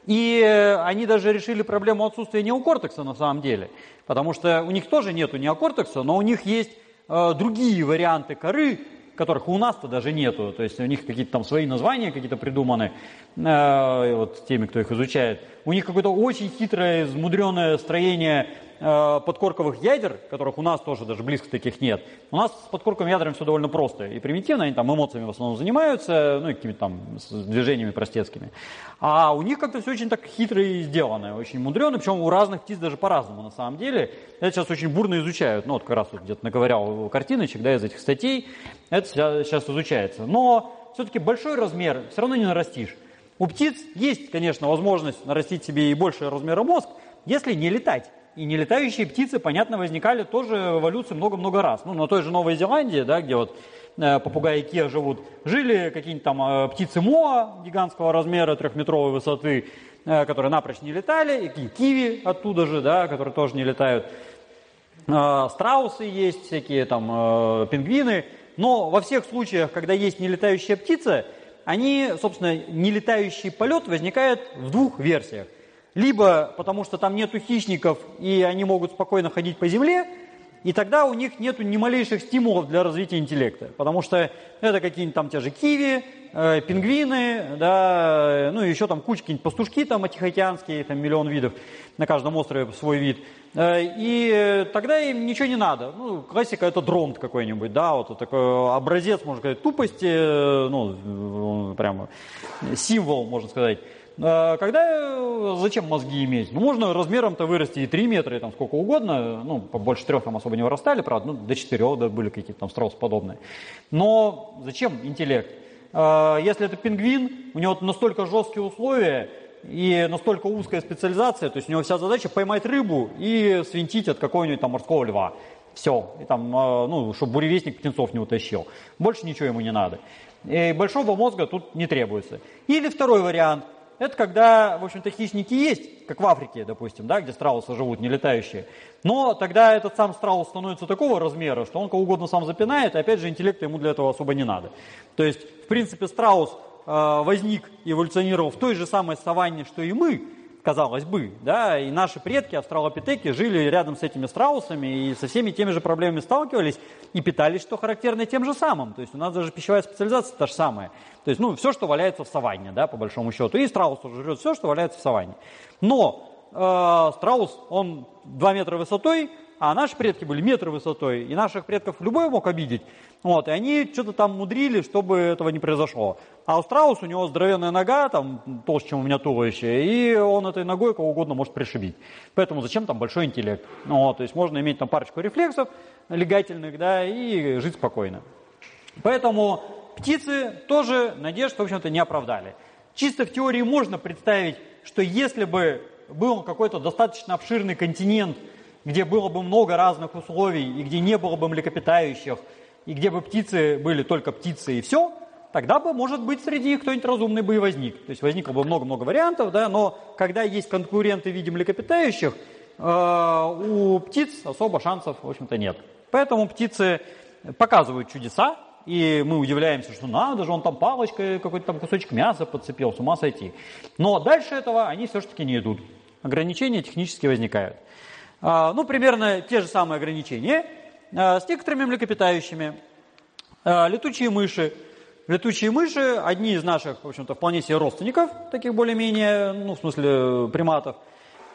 И они даже решили проблему отсутствия неокортекса на самом деле, потому что у них тоже нету неокортекса, но у них есть э, другие варианты коры, которых у нас-то даже нету. То есть у них какие-то там свои названия какие-то придуманы, э, вот теми, кто их изучает. У них какое-то очень хитрое, измудренное строение э, подкорковых ядер, которых у нас тоже даже близко таких нет, у нас с подкорковыми ядрами все довольно просто и примитивно, они там эмоциями в основном занимаются, ну и какими-то там движениями простецкими. А у них как-то все очень так хитро и сделано, очень мудрено, причем у разных птиц даже по-разному на самом деле. Это сейчас очень бурно изучают, ну вот как раз вот где-то наковырял картиночек, да, из этих статей, это сейчас изучается. Но все-таки большой размер все равно не нарастишь. У птиц есть, конечно, возможность нарастить себе и большего размера мозг, если не летать. И нелетающие птицы, понятно, возникали тоже в эволюции много-много раз. Ну, на той же Новой Зеландии, да, где вот э, попугаи Кия живут, жили какие-нибудь там э, птицы Моа гигантского размера, трехметровой высоты, э, которые напрочь не летали, и киви оттуда же, да, которые тоже не летают. Страусы есть, всякие там пингвины. Но во всех случаях, когда есть нелетающая птица, они, собственно, нелетающий полет возникает в двух версиях. Либо потому, что там нету хищников, и они могут спокойно ходить по земле, и тогда у них нет ни малейших стимулов для развития интеллекта. Потому что это какие-нибудь там те же киви, э, пингвины, да, ну еще там куча какие-нибудь пастушки там тихоокеанские, там миллион видов, на каждом острове свой вид. Э, и тогда им ничего не надо. Ну, классика это дронт какой-нибудь, да, вот такой образец, можно сказать, тупости, э, ну, прямо символ, можно сказать. Э, когда, зачем мозги иметь? Ну, можно размером-то вырасти и 3 метра, и там сколько угодно, ну, побольше трех там особо не вырастали, правда, ну, до 4, да, были какие-то там страусы подобные. Но зачем интеллект? Если это пингвин, у него настолько жесткие условия, и настолько узкая специализация, то есть у него вся задача поймать рыбу и свинтить от какого-нибудь там морского льва. Все. И там, а, ну, чтобы буревестник птенцов не утащил. Больше ничего ему не надо. И большого мозга тут не требуется. Или второй вариант. Это когда, в общем-то, хищники есть, как в Африке, допустим, да, где страусы живут, не летающие. Но тогда этот сам страус становится такого размера, что он кого угодно сам запинает, и опять же интеллекта ему для этого особо не надо. То есть, в принципе, страус Э, возник эволюционировал в той же самой саванне, что и мы, казалось бы, да, и наши предки, австралопитеки, жили рядом с этими страусами и со всеми теми же проблемами сталкивались и питались, что характерно, тем же самым. То есть у нас даже пищевая специализация та же самая. То есть, ну, все, что валяется в саванне, да, по большому счету. И страус жрет все, что валяется в саванне. Но э, страус, он 2 метра высотой, а наши предки были метры высотой, и наших предков любой мог обидеть. Вот, и они что-то там мудрили, чтобы этого не произошло. А у страуса у него здоровенная нога, там толще, чем у меня туловище, и он этой ногой кого угодно может пришибить. Поэтому зачем там большой интеллект? Вот, то есть можно иметь там парочку рефлексов легательных, да, и жить спокойно. Поэтому птицы тоже надежд, в общем-то, не оправдали. Чисто в теории можно представить, что если бы был какой-то достаточно обширный континент, где было бы много разных условий, и где не было бы млекопитающих, и где бы птицы были только птицы и все, тогда бы, может быть, среди них кто-нибудь разумный бы и возник. То есть возникло бы много-много вариантов, да, но когда есть конкуренты в виде млекопитающих, э, у птиц особо шансов, в общем-то, нет. Поэтому птицы показывают чудеса, и мы удивляемся, что надо же, он там палочкой какой-то там кусочек мяса подцепил, с ума сойти. Но дальше этого они все-таки не идут. Ограничения технически возникают. А, ну, примерно те же самые ограничения а, с некоторыми млекопитающими. А, летучие мыши. Летучие мыши, одни из наших, в общем-то, вполне себе родственников, таких более-менее, ну, в смысле, приматов.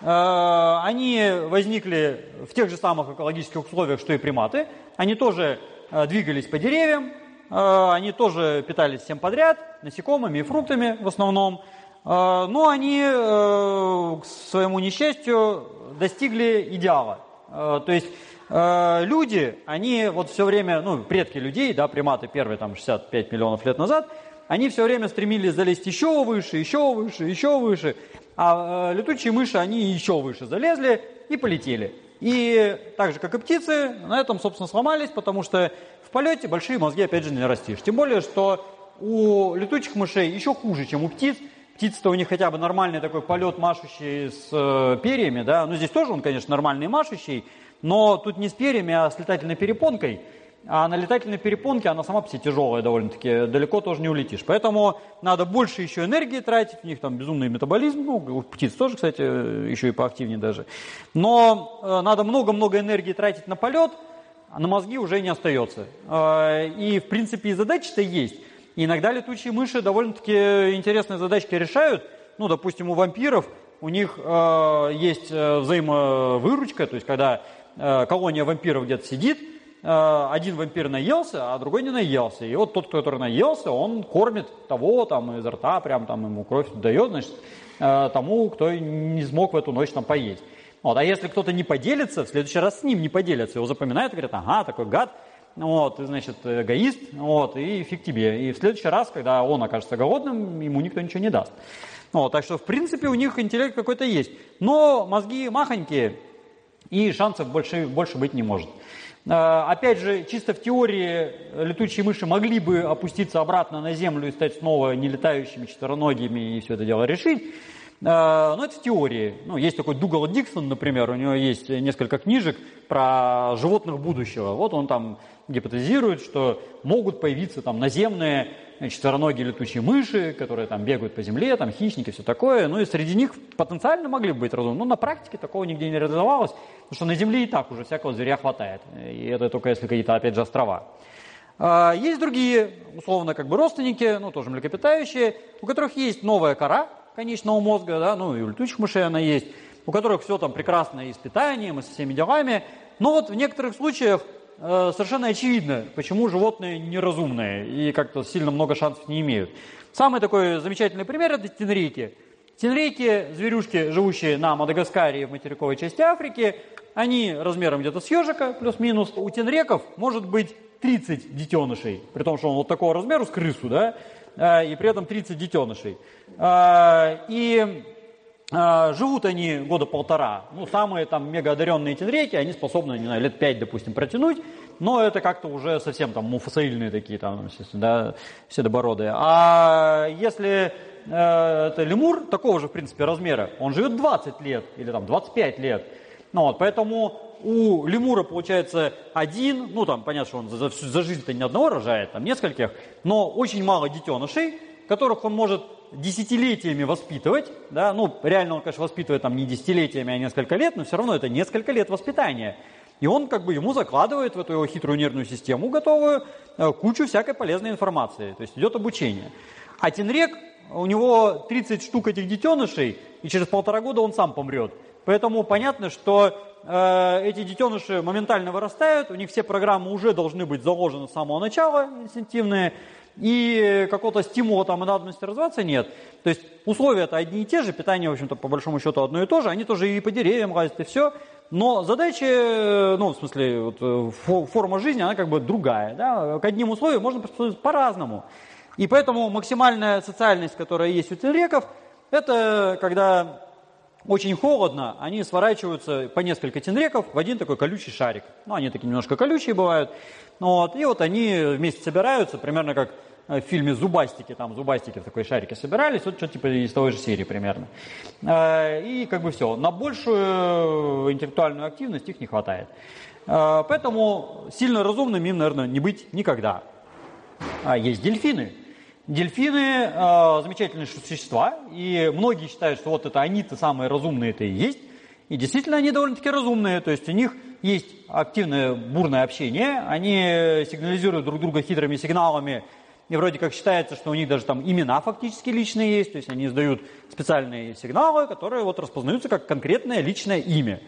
Они возникли в тех же самых экологических условиях, что и приматы. Они тоже двигались по деревьям, они тоже питались всем подряд, насекомыми и фруктами в основном. Но они, к своему несчастью, достигли идеала. Э, то есть э, люди, они вот все время, ну, предки людей, да, приматы первые там 65 миллионов лет назад, они все время стремились залезть еще выше, еще выше, еще выше, а э, летучие мыши, они еще выше залезли и полетели. И так же, как и птицы, на этом, собственно, сломались, потому что в полете большие мозги, опять же, не растишь. Тем более, что у летучих мышей еще хуже, чем у птиц, Птица-то у них хотя бы нормальный такой полет машущий с э, перьями, да, ну здесь тоже он, конечно, нормальный машущий, но тут не с перьями, а с летательной перепонкой. А на летательной перепонке она сама по себе тяжелая довольно-таки, далеко тоже не улетишь. Поэтому надо больше еще энергии тратить, у них там безумный метаболизм, ну, у птиц тоже, кстати, еще и поактивнее даже. Но э, надо много-много энергии тратить на полет, а на мозги уже не остается. Э, и, в принципе, и задачи-то есть. И иногда летучие мыши довольно-таки интересные задачки решают. ну, допустим, у вампиров у них э, есть э, взаимовыручка, то есть когда э, колония вампиров где-то сидит, э, один вампир наелся, а другой не наелся. И вот тот, который наелся, он кормит того там изо рта, прям там ему кровь дает, значит, э, тому, кто не смог в эту ночь там поесть. Вот. А если кто-то не поделится, в следующий раз с ним не поделится, его запоминают и говорят, ага, такой гад, вот, ты, значит, эгоист, вот, и фиг тебе. И в следующий раз, когда он окажется голодным, ему никто ничего не даст. Вот, так что, в принципе, у них интеллект какой-то есть. Но мозги махонькие, и шансов больше, больше быть не может. А, опять же, чисто в теории летучие мыши могли бы опуститься обратно на Землю и стать снова нелетающими четвероногими и все это дело решить. А, но это теории. Ну, есть такой Дугал Диксон, например, у него есть несколько книжек про животных будущего. Вот он там гипотезирует, что могут появиться там наземные четвероногие летучие мыши, которые там бегают по земле, там хищники, все такое. Ну и среди них потенциально могли бы быть разумны. Но на практике такого нигде не реализовалось, потому что на земле и так уже всякого зверя хватает. И это только если какие-то, опять же, острова. А, есть другие, условно, как бы родственники, ну, тоже млекопитающие, у которых есть новая кора конечного мозга, да, ну, и у летучих мышей она есть, у которых все там прекрасно и с питанием, и со всеми делами, но вот в некоторых случаях Э, совершенно очевидно, почему животные неразумные и как-то сильно много шансов не имеют. Самый такой замечательный пример – это тенрейки. Тенрейки, зверюшки, живущие на Мадагаскаре и в материковой части Африки, они размером где-то с ежика, плюс-минус. У тенреков может быть 30 детенышей, при том, что он вот такого размера с крысу, да, и при этом 30 детенышей. Э, и а, живут они года полтора. Ну, самые там мегаодаренные тенреки, они способны, не знаю, лет пять, допустим, протянуть, но это как-то уже совсем там муфасаильные такие, там, да, седобородые. А если э, это лемур такого же, в принципе, размера, он живет 20 лет или там 25 лет. Ну, вот, поэтому у лемура получается один, ну там понятно, что он за, за жизнь-то не одного рожает, там нескольких, но очень мало детенышей, которых он может десятилетиями воспитывать, да, ну, реально он, конечно, воспитывает там не десятилетиями, а несколько лет, но все равно это несколько лет воспитания. И он как бы ему закладывает в эту его хитрую нервную систему готовую э, кучу всякой полезной информации, то есть идет обучение. А Тинрек, у него 30 штук этих детенышей, и через полтора года он сам помрет. Поэтому понятно, что э, эти детеныши моментально вырастают, у них все программы уже должны быть заложены с самого начала, инстинктивные, и какого-то стимула там и надобности развиваться нет. То есть условия-то одни и те же, питание, в общем-то, по большому счету одно и то же, они тоже и по деревьям лазят, и все. Но задача, ну, в смысле, вот, э, форма жизни, она как бы другая. Да? К одним условиям можно приспособиться по-разному. И поэтому максимальная социальность, которая есть у телреков, это когда очень холодно, они сворачиваются по несколько тенреков в один такой колючий шарик. Ну, они такие немножко колючие бывают. Ну, вот, и вот они вместе собираются, примерно как в фильме «Зубастики», там зубастики в такой шарике собирались, вот что-то типа из той же серии примерно. Э, и как бы все, на большую интеллектуальную активность их не хватает. Э, поэтому сильно разумным им, наверное, не быть никогда. А есть дельфины. Дельфины э, замечательные существа, и многие считают, что вот это они-то самые разумные это и есть. И действительно они довольно-таки разумные, то есть у них есть активное бурное общение, они сигнализируют друг друга хитрыми сигналами, и вроде как считается, что у них даже там имена фактически личные есть, то есть они издают специальные сигналы, которые вот распознаются как конкретное личное имя.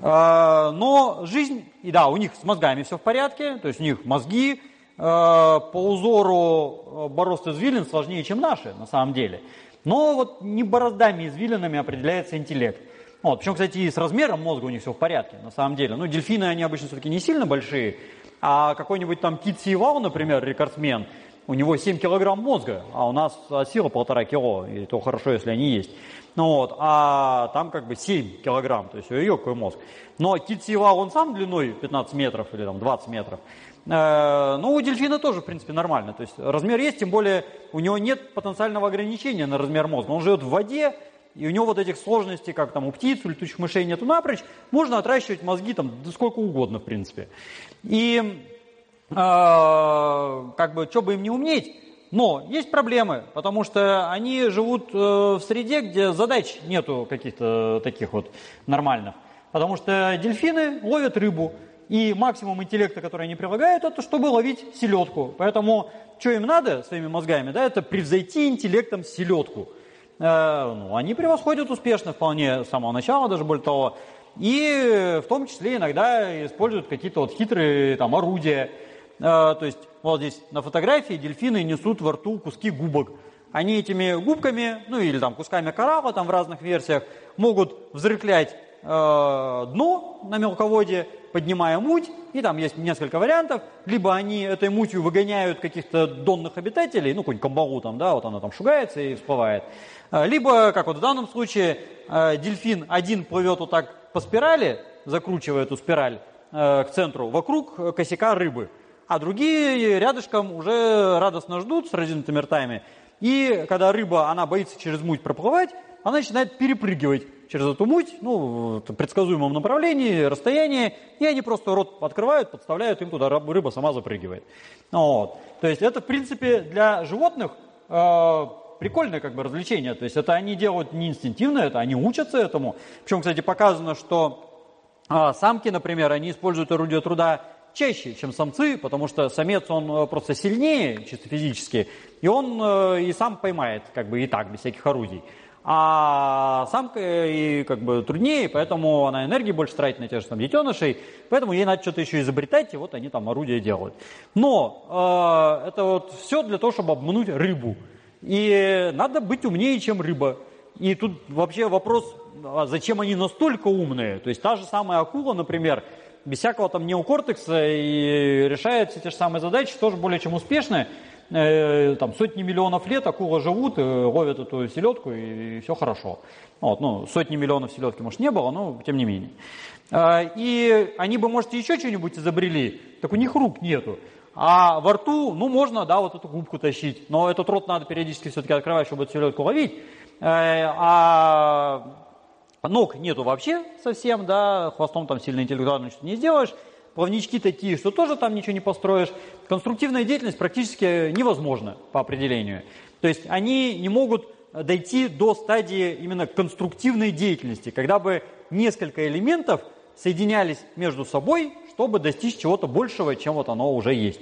А, но жизнь, и да, у них с мозгами все в порядке, то есть у них мозги по узору борозд извилин сложнее, чем наши на самом деле. Но вот не бороздами извилинами определяется интеллект. Вот, причем, кстати, и с размером мозга у них все в порядке, на самом деле. Ну, дельфины, они обычно все-таки не сильно большие, а какой-нибудь там кит Сиевал, например, рекордсмен, у него 7 килограмм мозга, а у нас сила полтора кило, и то хорошо, если они есть. Ну вот, а там как бы 7 килограмм, то есть у ее какой мозг. Но кит Сиевал, он сам длиной 15 метров или там 20 метров. Э, ну, у дельфина тоже, в принципе, нормально. То есть размер есть, тем более у него нет потенциального ограничения на размер мозга. Он живет в воде, и у него вот этих сложностей, как там у птиц, у летучих мышей нету напрочь, можно отращивать мозги там да сколько угодно, в принципе. И э, как бы, что бы им не уметь, но есть проблемы, потому что они живут э, в среде, где задач нету каких-то таких вот нормальных. Потому что дельфины ловят рыбу, и максимум интеллекта, который они прилагают, это чтобы ловить селедку. Поэтому что им надо своими мозгами, да, это превзойти интеллектом селедку. ну, они превосходят успешно вполне с самого начала, даже более того. И в том числе иногда используют какие-то вот хитрые там орудия. То есть вот здесь на фотографии дельфины несут во рту куски губок. Они этими губками, ну или там кусками коралла там в разных версиях, могут взрыхлять э, дно на мелководье, поднимая муть, и там есть несколько вариантов. Либо они этой мутью выгоняют каких-то донных обитателей, ну, какой-нибудь камбалу там, да, вот она там шугается и всплывает. Э, либо, как вот в данном случае, э, дельфин один плывет вот так по спирали, закручивая эту спираль э, к центру, вокруг косяка рыбы. А другие рядышком уже радостно ждут с разинутыми ртами. И когда рыба, она боится через муть проплывать, она начинает перепрыгивать через эту муть, ну, в предсказуемом направлении, расстоянии, и они просто рот открывают, подставляют, им туда рыба сама запрыгивает. Вот. То есть это, в принципе, для животных э, прикольное как бы развлечение. То есть это они делают не инстинктивно, это они учатся этому. Причем, кстати, показано, что э, самки, например, они используют орудие труда чаще, чем самцы, потому что самец, он э, просто сильнее, чисто физически, и он э, и сам поймает, как бы и так, без всяких орудий. А самка и как бы труднее, поэтому она энергии больше тратит на тех же там детенышей, поэтому ей надо что-то еще изобретать, и вот они там орудия делают. Но э, это вот все для того, чтобы обмануть рыбу. И надо быть умнее, чем рыба. И тут вообще вопрос, а зачем они настолько умные? То есть та же самая акула, например, без всякого там неокортекса и решает все те же самые задачи, тоже более чем успешные. Э, там сотни миллионов лет акулы живут, ловят эту селедку и, и все хорошо. Вот, ну, сотни миллионов селедки, может, не было, но тем не менее. А, и они бы, может, еще что-нибудь изобрели, так у них рук нету. А во рту, ну, можно, да, вот эту губку тащить, но этот рот надо периодически все-таки открывать, чтобы эту селедку ловить. Э, а ног нету вообще совсем, да, хвостом там сильно интеллектуально что-то не сделаешь плавнички такие, что тоже там ничего не построишь. Конструктивная деятельность практически невозможна по определению. То есть они не могут дойти до стадии именно конструктивной деятельности, когда бы несколько элементов соединялись между собой, чтобы достичь чего-то большего, чем вот оно уже есть.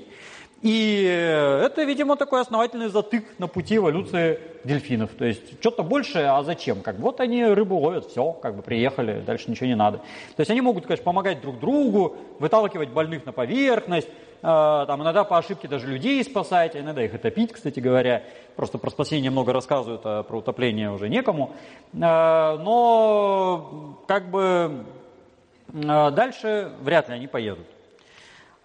И это, видимо, такой основательный затык на пути эволюции дельфинов. То есть что-то большее, а зачем? Как вот они рыбу ловят, все, как бы приехали, дальше ничего не надо. То есть они могут, конечно, помогать друг другу, выталкивать больных на поверхность, э, там иногда по ошибке даже людей спасать, а иногда их и топить, кстати говоря. Просто про спасение много рассказывают, а про утопление уже некому. Э, но как бы э, дальше вряд ли они поедут.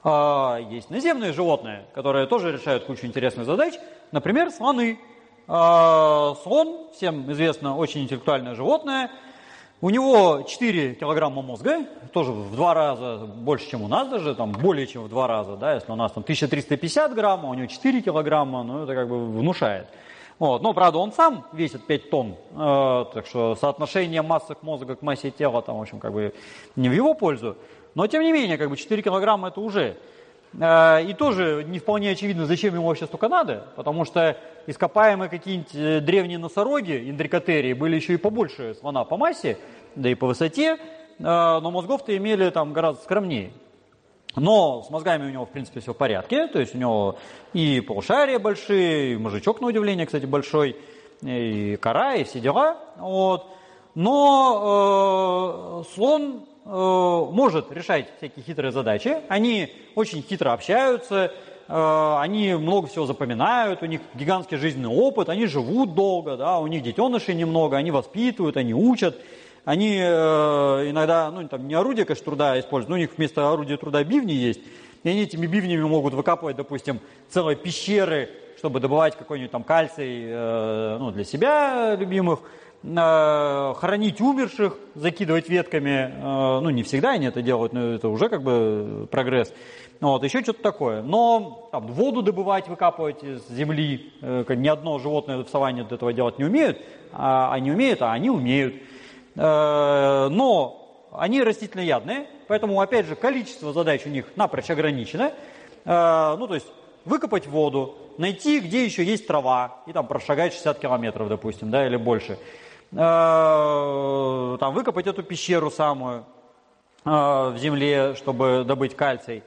А, есть наземные животные, которые тоже решают кучу интересных задач. Например, слоны. А, слон, всем известно, очень интеллектуальное животное. У него 4 килограмма мозга, тоже в два раза больше, чем у нас даже, там более чем в два раза, да, если у нас там 1350 грамм, а у него 4 килограмма, ну это как бы внушает. Вот. Но, правда, он сам весит 5 тонн, э, так что соотношение массы к мозга к массе тела там, в общем, как бы не в его пользу. Но тем не менее, как бы 4 килограмма это уже. Э, и тоже не вполне очевидно, зачем ему вообще столько надо, потому что ископаемые какие-нибудь э, древние носороги, индрикотерии, были еще и побольше слона по массе, да и по высоте, э, но мозгов-то имели там гораздо скромнее. Но с мозгами у него, в принципе, все в порядке, то есть у него и полушария большие, и мужичок, на удивление, кстати, большой, и кора, и все дела. Вот. Но э, слон может решать всякие хитрые задачи. Они очень хитро общаются, э, они много всего запоминают, у них гигантский жизненный опыт, они живут долго, да, у них детенышей немного, они воспитывают, они учат. Они э, иногда, ну, там не орудие, конечно, труда используют, но у них вместо орудия труда бивни есть. И они этими бивнями могут выкапывать, допустим, целые пещеры, чтобы добывать какой-нибудь там кальций ну, для себя любимых э, хоронить умерших, закидывать ветками, э, ну не всегда они это делают, но это уже как бы прогресс. Вот, еще что-то такое. Но там, воду добывать, выкапывать из земли, э, ни одно животное в саванне этого делать не умеют, а они умеют, а они умеют. Э, но они растительноядные, поэтому, опять же, количество задач у них напрочь ограничено. Э, ну, то есть выкопать воду, найти, где еще есть трава, и там прошагать 60 километров, допустим, да, или больше. Э, там, выкопать эту пещеру самую э, в земле, чтобы добыть кальций.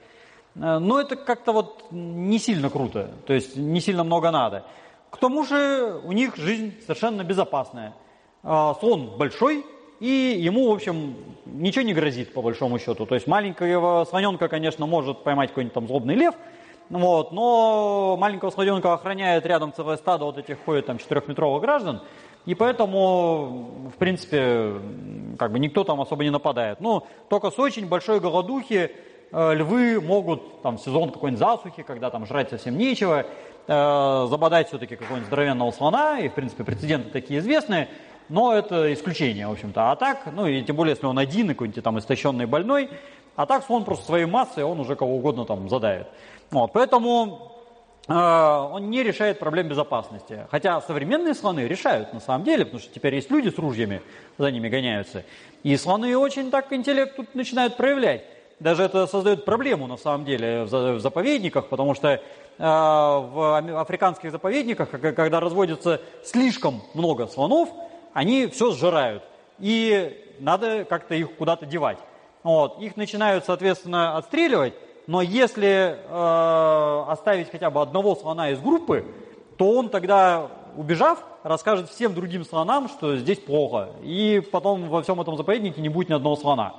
Э, но это как-то вот не сильно круто, то есть не сильно много надо. К тому же у них жизнь совершенно безопасная. Слон большой, и ему, в общем, ничего не грозит, по большому счету. То есть маленького слоненка, конечно, может поймать какой-нибудь там злобный лев, вот, но маленького слоненка охраняет рядом целое стадо вот этих ходит там четырехметровых граждан, и поэтому, в принципе, как бы никто там особо не нападает. Ну, только с очень большой голодухи э, львы могут там в сезон какой-нибудь засухи, когда там жрать совсем нечего, э, забодать все-таки какого-нибудь здоровенного слона, и, в принципе, прецеденты такие известные, но это исключение, в общем-то. А так, ну и тем более, если он один, какой-нибудь там истощенный больной, а так слон просто своей массой, он уже кого угодно там задавит. Вот, поэтому он не решает проблем безопасности. Хотя современные слоны решают на самом деле, потому что теперь есть люди с ружьями, за ними гоняются. И слоны очень так интеллект тут начинают проявлять. Даже это создает проблему на самом деле в заповедниках, потому что э, в африканских заповедниках, когда разводится слишком много слонов, они все сжирают. И надо как-то их куда-то девать. Вот. Их начинают, соответственно, отстреливать, но если э, оставить хотя бы одного слона из группы, то он тогда, убежав, расскажет всем другим слонам, что здесь плохо. И потом во всем этом заповеднике не будет ни одного слона.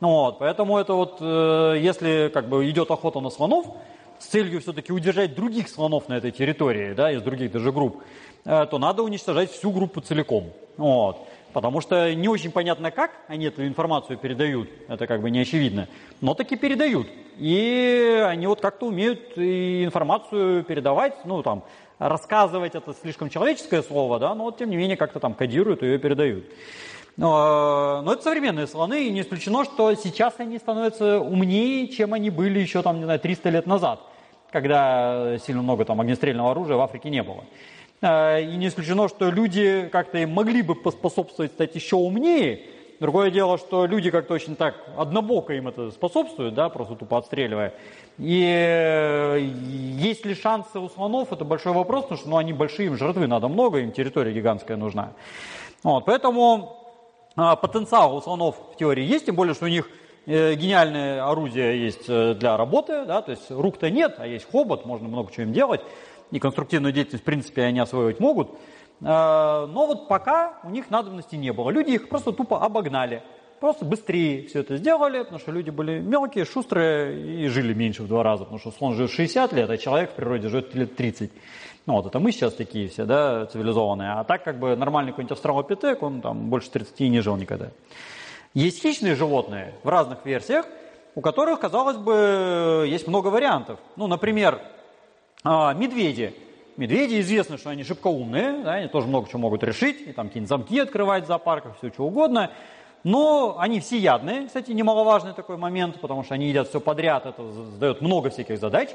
Вот. Поэтому это вот, э, если как бы идет охота на слонов, с целью все-таки удержать других слонов на этой территории, да, из других даже групп, э, то надо уничтожать всю группу целиком. Вот. Потому что не очень понятно, как они эту информацию передают, это как бы не очевидно, но таки передают. И они вот как-то умеют информацию передавать, ну там, рассказывать это слишком человеческое слово, да, но вот тем не менее как-то там кодируют и ее передают. Но, но это современные слоны, и не исключено, что сейчас они становятся умнее, чем они были еще там, не знаю, 300 лет назад, когда сильно много там огнестрельного оружия в Африке не было. А, и не исключено, что люди как-то им могли бы поспособствовать стать еще умнее. Другое дело, что люди как-то очень так однобоко им это способствуют, да, просто тупо отстреливая. И э, есть ли шансы у слонов, это большой вопрос, потому что ну, они большие, им жертвы надо много, им территория гигантская нужна. Вот, поэтому а, потенциал у слонов в теории есть, тем более, что у них э, гениальное орудие есть э, для работы, да, то есть рук-то нет, а есть хобот, можно много чего им делать и конструктивную деятельность, в принципе, они освоить могут. А, но вот пока у них надобности не было. Люди их просто тупо обогнали. Просто быстрее все это сделали, потому что люди были мелкие, шустрые и жили меньше в два раза. Потому что слон живет 60 лет, а человек в природе живет лет 30. Ну вот это мы сейчас такие все, да, цивилизованные. А так как бы нормальный какой-нибудь австралопитек, он там больше 30 не жил никогда. Есть хищные животные в разных версиях, у которых, казалось бы, есть много вариантов. Ну, например, а, медведи. Медведи известно, что они шибко умные, да, они тоже много чего могут решить, и там какие-нибудь замки открывать в зоопарках, все что угодно. Но они всеядные, кстати, немаловажный такой момент, потому что они едят все подряд, это задает много всяких задач.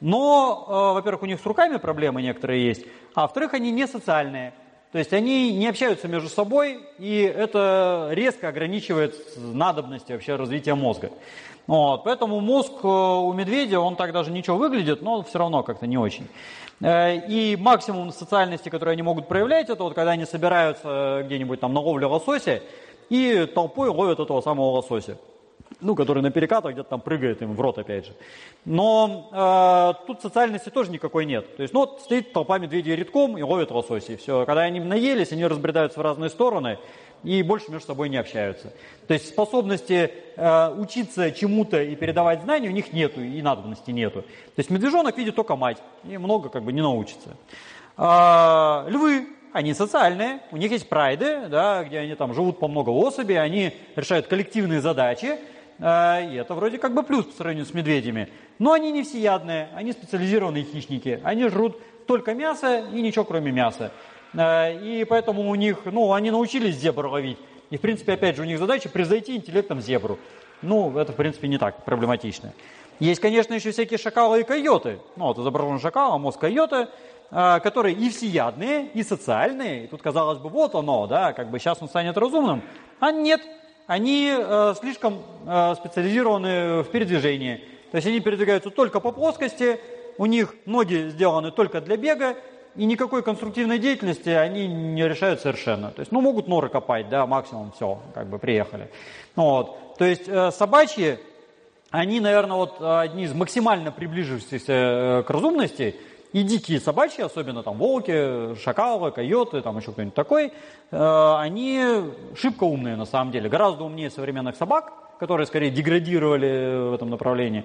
Но, э, во-первых, у них с руками проблемы некоторые есть, а во-вторых, они не социальные. То есть они не общаются между собой, и это резко ограничивает надобности вообще развития мозга. Вот, поэтому мозг э, у медведя, он так даже ничего выглядит, но все равно как-то не очень. Э, и максимум социальности, который они могут проявлять, это вот когда они собираются где-нибудь там на ловле лосося и толпой ловят этого самого лосося. Ну, который на перекатах где-то там прыгает им в рот опять же. Но э, тут социальности тоже никакой нет. То есть, ну вот стоит толпа медведей редком и ловит лосося. И все. Когда они наелись, они разбредаются в разные стороны и больше между собой не общаются. То есть способности э, учиться чему-то и передавать знания у них нету, и надобности нету. То есть медвежонок видит только мать, и много как бы не научится. А, львы, они социальные, у них есть прайды, да, где они там живут по много особей, они решают коллективные задачи, э, и это вроде как бы плюс по сравнению с медведями. Но они не всеядные, они специализированные хищники, они жрут только мясо и ничего кроме мяса. Э, и поэтому у них, ну, они научились зебр ловить. И, в принципе, опять же, у них задача превзойти интеллектом зебру. Ну, это, в принципе, не так проблематично. Есть, конечно, еще всякие шакалы и койоты. Ну, вот изображен шакал, а мозг койота, э, которые и всеядные, и социальные. И тут, казалось бы, вот оно, да, как бы сейчас он станет разумным. А нет, они э, слишком э, специализированы в передвижении. То есть они передвигаются только по плоскости, у них ноги сделаны только для бега, и никакой конструктивной деятельности они не решают совершенно. То есть, ну, могут норы копать, да, максимум все, как бы приехали. Вот. То есть э, собачьи, они, наверное, вот одни из максимально приближившихся к разумности, И дикие собачьи, особенно там волки, шакалы, койоты, там еще кто-нибудь такой, э, они шибко умные на самом деле, гораздо умнее современных собак, которые скорее деградировали в этом направлении,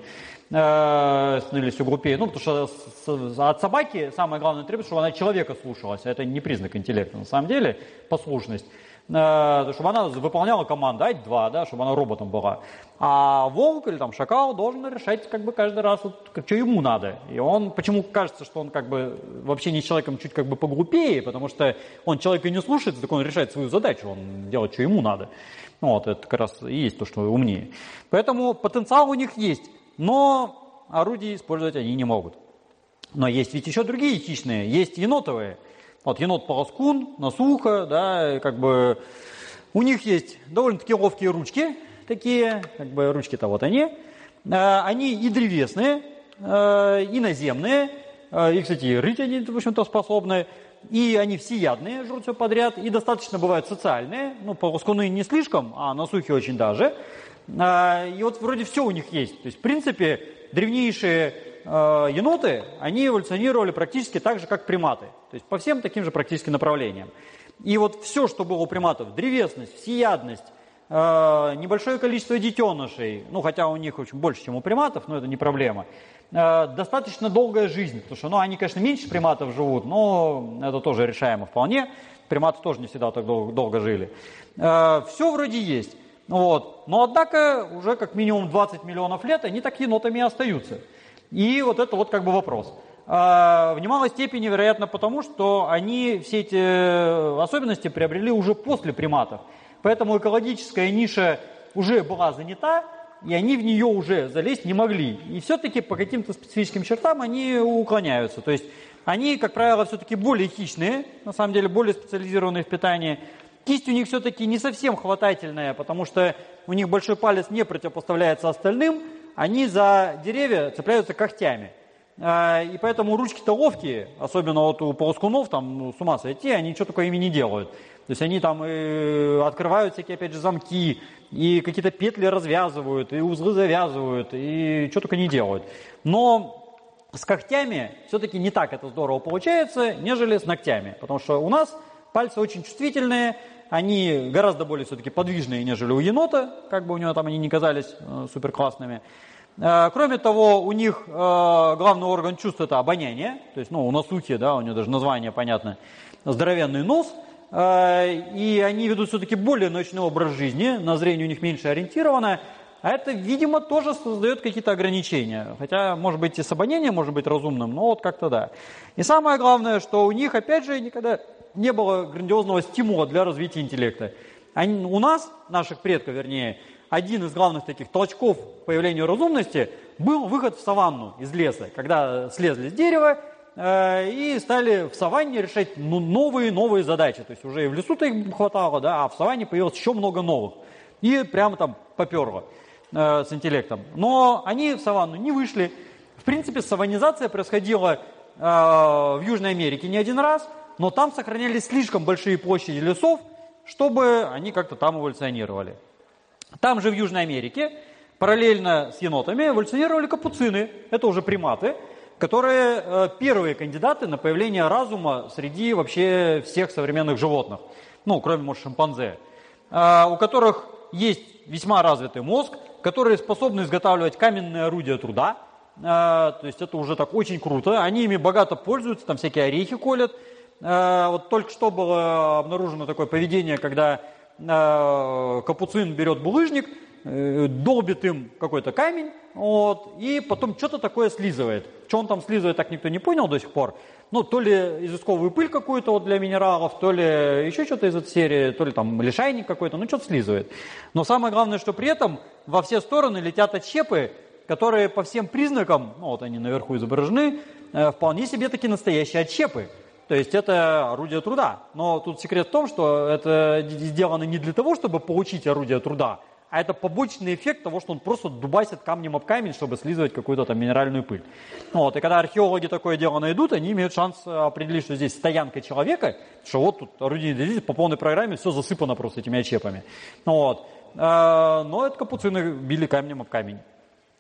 э, становились все глупее. Ну, потому что от собаки самое главное требует, чтобы она человека слушалась. Это не признак интеллекта на самом деле, послушность. Э, чтобы она выполняла команду, ать два, да, чтобы она роботом была. А волк или там шакал должен решать как бы каждый раз, вот, что ему надо. И он, почему кажется, что он как бы вообще не с человеком чуть как бы поглупее, потому что он человека не слушает, так он решает свою задачу, он делает, что ему надо. Вот, это как раз и есть то, что умнее. Поэтому потенциал у них есть, но орудий использовать они не могут. Но есть ведь еще другие хищные, есть енотовые – вот енот-полоскун, носуха, да, как бы у них есть довольно-таки ловкие ручки, такие, как бы ручки-то вот они. А, они и древесные, а, и наземные, а, и, кстати, рыть они, в общем-то, способны. И они всеядные, жрут все подряд, и достаточно бывают социальные. Ну, полоскуны не слишком, а носухи очень даже. И вот вроде все у них есть. То есть, в принципе, древнейшие еноты, они эволюционировали практически так же, как приматы. То есть по всем таким же практически направлениям. И вот все, что было у приматов, древесность, всеядность, небольшое количество детенышей, ну хотя у них очень больше, чем у приматов, но это не проблема, э, достаточно долгая жизнь, потому что ну, они, конечно, меньше приматов живут, но это тоже решаемо вполне. Приматы тоже не всегда так долго, жили. Э, все вроде есть. Вот. Но однако уже как минимум 20 миллионов лет они так енотами и остаются. И вот это вот как бы вопрос. В немалой степени, вероятно, потому что они все эти особенности приобрели уже после приматов. Поэтому экологическая ниша уже была занята, и они в нее уже залезть не могли. И все-таки по каким-то специфическим чертам они уклоняются. То есть они, как правило, все-таки более хищные, на самом деле более специализированные в питании. Кисть у них все-таки не совсем хватательная, потому что у них большой палец не противопоставляется остальным, они за деревья цепляются когтями. А, и поэтому ручки-то ловкие, особенно вот у полоскунов, там ну, с ума сойти, они ничего такое ими не делают. То есть они там и открывают всякие, опять же, замки, и какие-то петли развязывают, и узлы завязывают, и что только не делают. Но с когтями все-таки не так это здорово получается, нежели с ногтями. Потому что у нас пальцы очень чувствительные, они гораздо более все-таки подвижные, нежели у енота, как бы у него там они не казались э, супер классными. Э, кроме того, у них э, главный орган чувств это обоняние, то есть, ну, у носухи, да, у него даже название понятно, здоровенный нос, и они ведут все-таки более ночной образ жизни, на зрение у них меньше ориентировано, а это, видимо, тоже создает какие-то ограничения. Хотя, может быть, и с обонянием может быть разумным, но вот как-то да. И самое главное, что у них, опять же, никогда не было грандиозного стимула для развития интеллекта. Они, у нас, наших предков, вернее, один из главных таких толчков к появлению разумности был выход в саванну из леса, когда слезли с дерева э, и стали в саванне решать ну, новые-новые задачи. То есть уже и в лесу-то их хватало, да, а в саванне появилось еще много новых. И прямо там поперло э, с интеллектом. Но они в саванну не вышли. В принципе, саванизация происходила э, в Южной Америке не один раз – но там сохранялись слишком большие площади лесов, чтобы они как-то там эволюционировали. Там же в Южной Америке параллельно с енотами эволюционировали капуцины, это уже приматы, которые э, первые кандидаты на появление разума среди вообще всех современных животных, ну, кроме, может, шимпанзе, э, у которых есть весьма развитый мозг, которые способны изготавливать каменные орудия труда, э, то есть это уже так очень круто, они ими богато пользуются, там всякие орехи колят, вот только что было обнаружено такое поведение, когда капуцин берет булыжник, э, долбит им какой-то камень, вот, и потом что-то такое слизывает. Что он там слизывает, так никто не понял до сих пор. Ну, то ли изысковую пыль какую-то вот для минералов, то ли еще что-то из этой серии, то ли там лишайник какой-то, ну, что-то слизывает. Но самое главное, что при этом во все стороны летят отщепы, которые по всем признакам, ну, вот они наверху изображены, вполне себе такие настоящие отщепы. То есть это орудие труда. Но тут секрет в том, что это сделано не для того, чтобы получить орудие труда, а это побочный эффект того, что он просто дубасит камнем об камень, чтобы слизывать какую-то там минеральную пыль. Вот, и когда археологи такое дело найдут, они имеют шанс определить, что здесь стоянка человека, что вот тут орудие здесь по полной программе все засыпано просто этими очепами. Вот. А, но это капуцины били камнем об камень.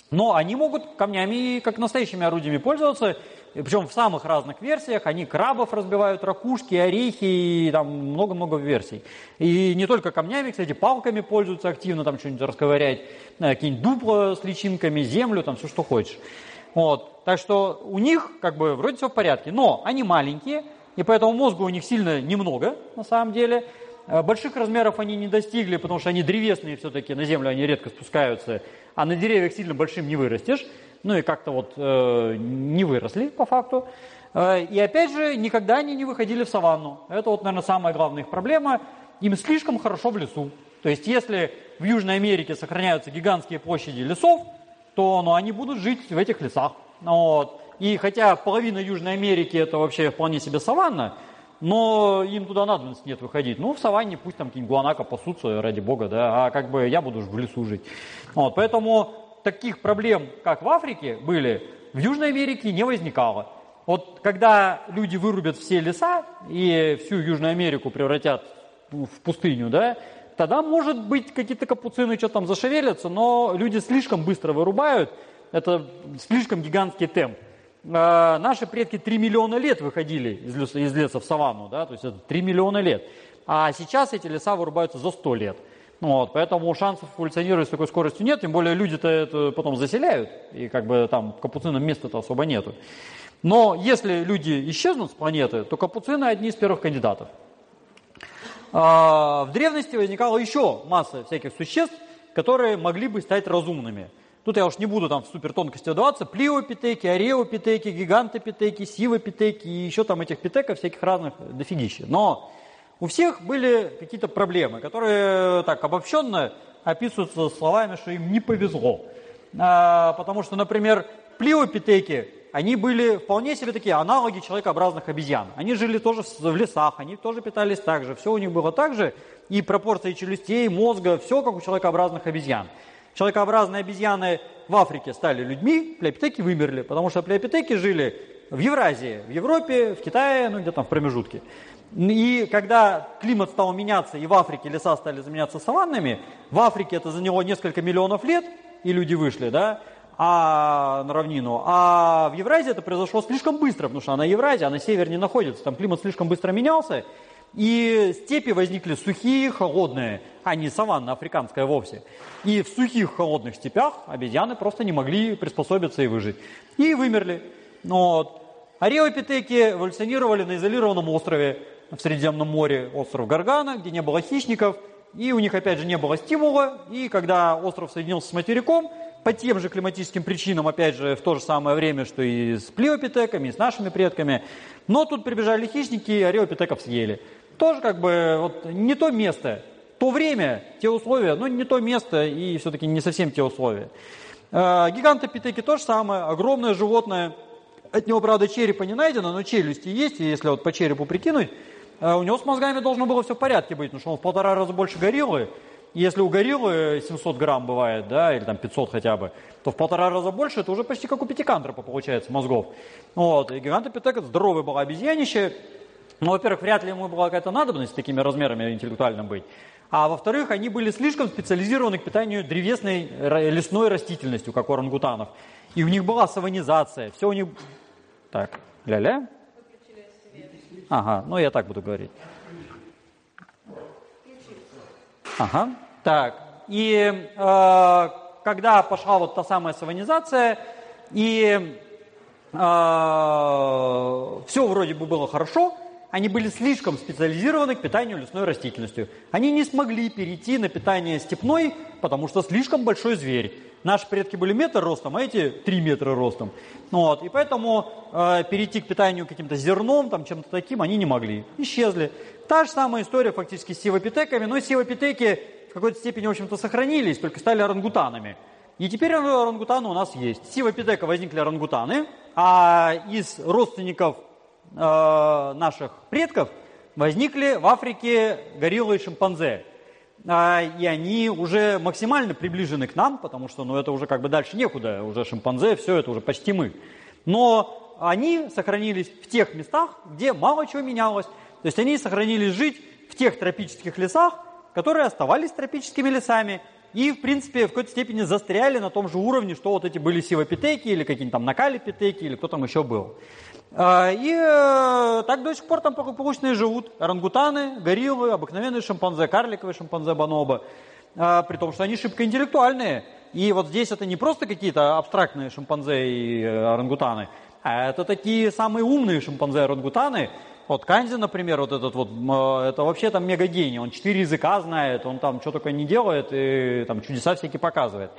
Но они могут камнями как настоящими орудиями пользоваться. Причем в самых разных версиях, они крабов разбивают, ракушки, орехи, и там много-много версий. И не только камнями, кстати, палками пользуются активно, там что-нибудь расковырять, э, какие-нибудь дупла с личинками, землю, там все, что хочешь. Вот. Так что у них как бы вроде все в порядке, но они маленькие, и поэтому мозга у них сильно немного на самом деле. Э, больших размеров они не достигли, потому что они древесные все-таки, на землю они редко спускаются, а на деревьях сильно большим не вырастешь. Ну и как-то вот э, не выросли по факту. Э, и опять же, никогда они не выходили в саванну. Это вот, наверное, самая главная их проблема. Им слишком хорошо в лесу. То есть если в Южной Америке сохраняются гигантские площади лесов, то ну, они будут жить в этих лесах. Вот. И хотя половина Южной Америки это вообще вполне себе саванна, но им туда надобности нет выходить. Ну, в саванне пусть там какие-нибудь гуанака пасутся, ради бога, да, а как бы я буду в лесу жить. Вот, поэтому таких проблем, как в Африке были, в Южной Америке не возникало. Вот когда люди вырубят все леса и всю Южную Америку превратят в пустыню, да, тогда, может быть, какие-то капуцины что-то там зашевелятся, но люди слишком быстро вырубают, это слишком гигантский темп. А, наши предки 3 миллиона лет выходили из леса, из леса в саванну, да, то есть это 3 миллиона лет. А сейчас эти леса вырубаются за 100 лет. Вот, поэтому шансов эволюционировать с такой скоростью нет, тем более люди-то это потом заселяют, и как бы там капуцинам места-то особо нету. Но если люди исчезнут с планеты, то капуцины одни из первых кандидатов. А, в древности возникала еще масса всяких существ, которые могли бы стать разумными – Тут я уж не буду там в супер тонкости вдаваться. Плиопитеки, ареопитеки, гигантопитеки, сивопитеки и еще там этих питеков всяких разных дофигища. Но у всех были какие-то проблемы, которые так обобщенно описываются словами, что им не повезло. А, потому что, например, плиопитеки, они были вполне себе такие аналоги человекообразных обезьян. Они жили тоже в лесах, они тоже питались так же, все у них было так же, и пропорции челюстей, мозга, все как у человекообразных обезьян человекообразные обезьяны в Африке стали людьми, плеопитеки вымерли, потому что плеопитеки жили в Евразии, в Европе, в Китае, ну где там в промежутке. И когда климат стал меняться, и в Африке леса стали заменяться саваннами, в Африке это заняло несколько миллионов лет, и люди вышли, да, а, на равнину. А в Евразии это произошло слишком быстро, потому что она Евразия, она север не находится, там климат слишком быстро менялся, и степи возникли сухие, холодные, а не саванна африканская вовсе. И в сухих, холодных степях обезьяны просто не могли приспособиться и выжить. И вымерли. Вот. Ареопитеки эволюционировали на изолированном острове в Средиземном море, остров Гаргана, где не было хищников, и у них опять же не было стимула, и когда остров соединился с материком, по тем же климатическим причинам, опять же, в то же самое время, что и с плиопитеками, и с нашими предками, но тут прибежали хищники, и ареопитеков съели. Тоже как бы вот не то место, то время, те условия, но не то место и все-таки не совсем те условия. Э, Гигантопитеки то же самое, огромное животное, от него, правда, черепа не найдено, но челюсти есть, и если вот по черепу прикинуть, у него с мозгами должно было все в порядке быть, потому что он в полтора раза больше гориллы, если у гориллы 700 грамм бывает, да, или там 500 хотя бы, то в полтора раза больше, это уже почти как у пятикантропа получается мозгов. Вот, и гигантопитек здоровый был обезьянище, ну, во-первых, вряд ли ему была какая-то надобность такими размерами интеллектуальным быть. А во-вторых, они были слишком специализированы к питанию древесной лесной растительностью, как у орангутанов. И у них была саванизация, все у них... Так, ля-ля? Ага, ну я так буду говорить. Ага, так. И э, когда пошла вот та самая саванизация, и э, все вроде бы было хорошо, они были слишком специализированы к питанию лесной растительностью. Они не смогли перейти на питание степной, потому что слишком большой зверь. Наши предки были метр ростом, а эти три метра ростом. Вот. И поэтому э, перейти к питанию каким-то зерном, там, чем-то таким, они не могли. Исчезли. Та же самая история фактически с сивопитеками, но сивопитеки в какой-то степени, в общем-то, сохранились, только стали орангутанами. И теперь орангутаны у нас есть. С сивопитека возникли орангутаны, а из родственников э, наших предков возникли в Африке гориллы и шимпанзе. А, и они уже максимально приближены к нам, потому что ну, это уже как бы дальше некуда, уже шимпанзе, все это уже почти мы. Но они сохранились в тех местах, где мало чего менялось. То есть они сохранились жить в тех тропических лесах, которые оставались тропическими лесами, и, в принципе, в какой-то степени застряли на том же уровне, что вот эти были сивопитеки или какие-нибудь там накалипитеки или кто там еще был. А, и э, так до сих пор там благополучно живут орангутаны, гориллы, обыкновенные шимпанзе, карликовые шимпанзе, бонобо, а, при том, что они шибко интеллектуальные. И вот здесь это не просто какие-то абстрактные шимпанзе и э, орангутаны, а это такие самые умные шимпанзе и орангутаны, вот Канзи, например, вот этот вот, это вообще там мега гений. Он четыре языка знает, он там что только не делает и там чудеса всякие показывает.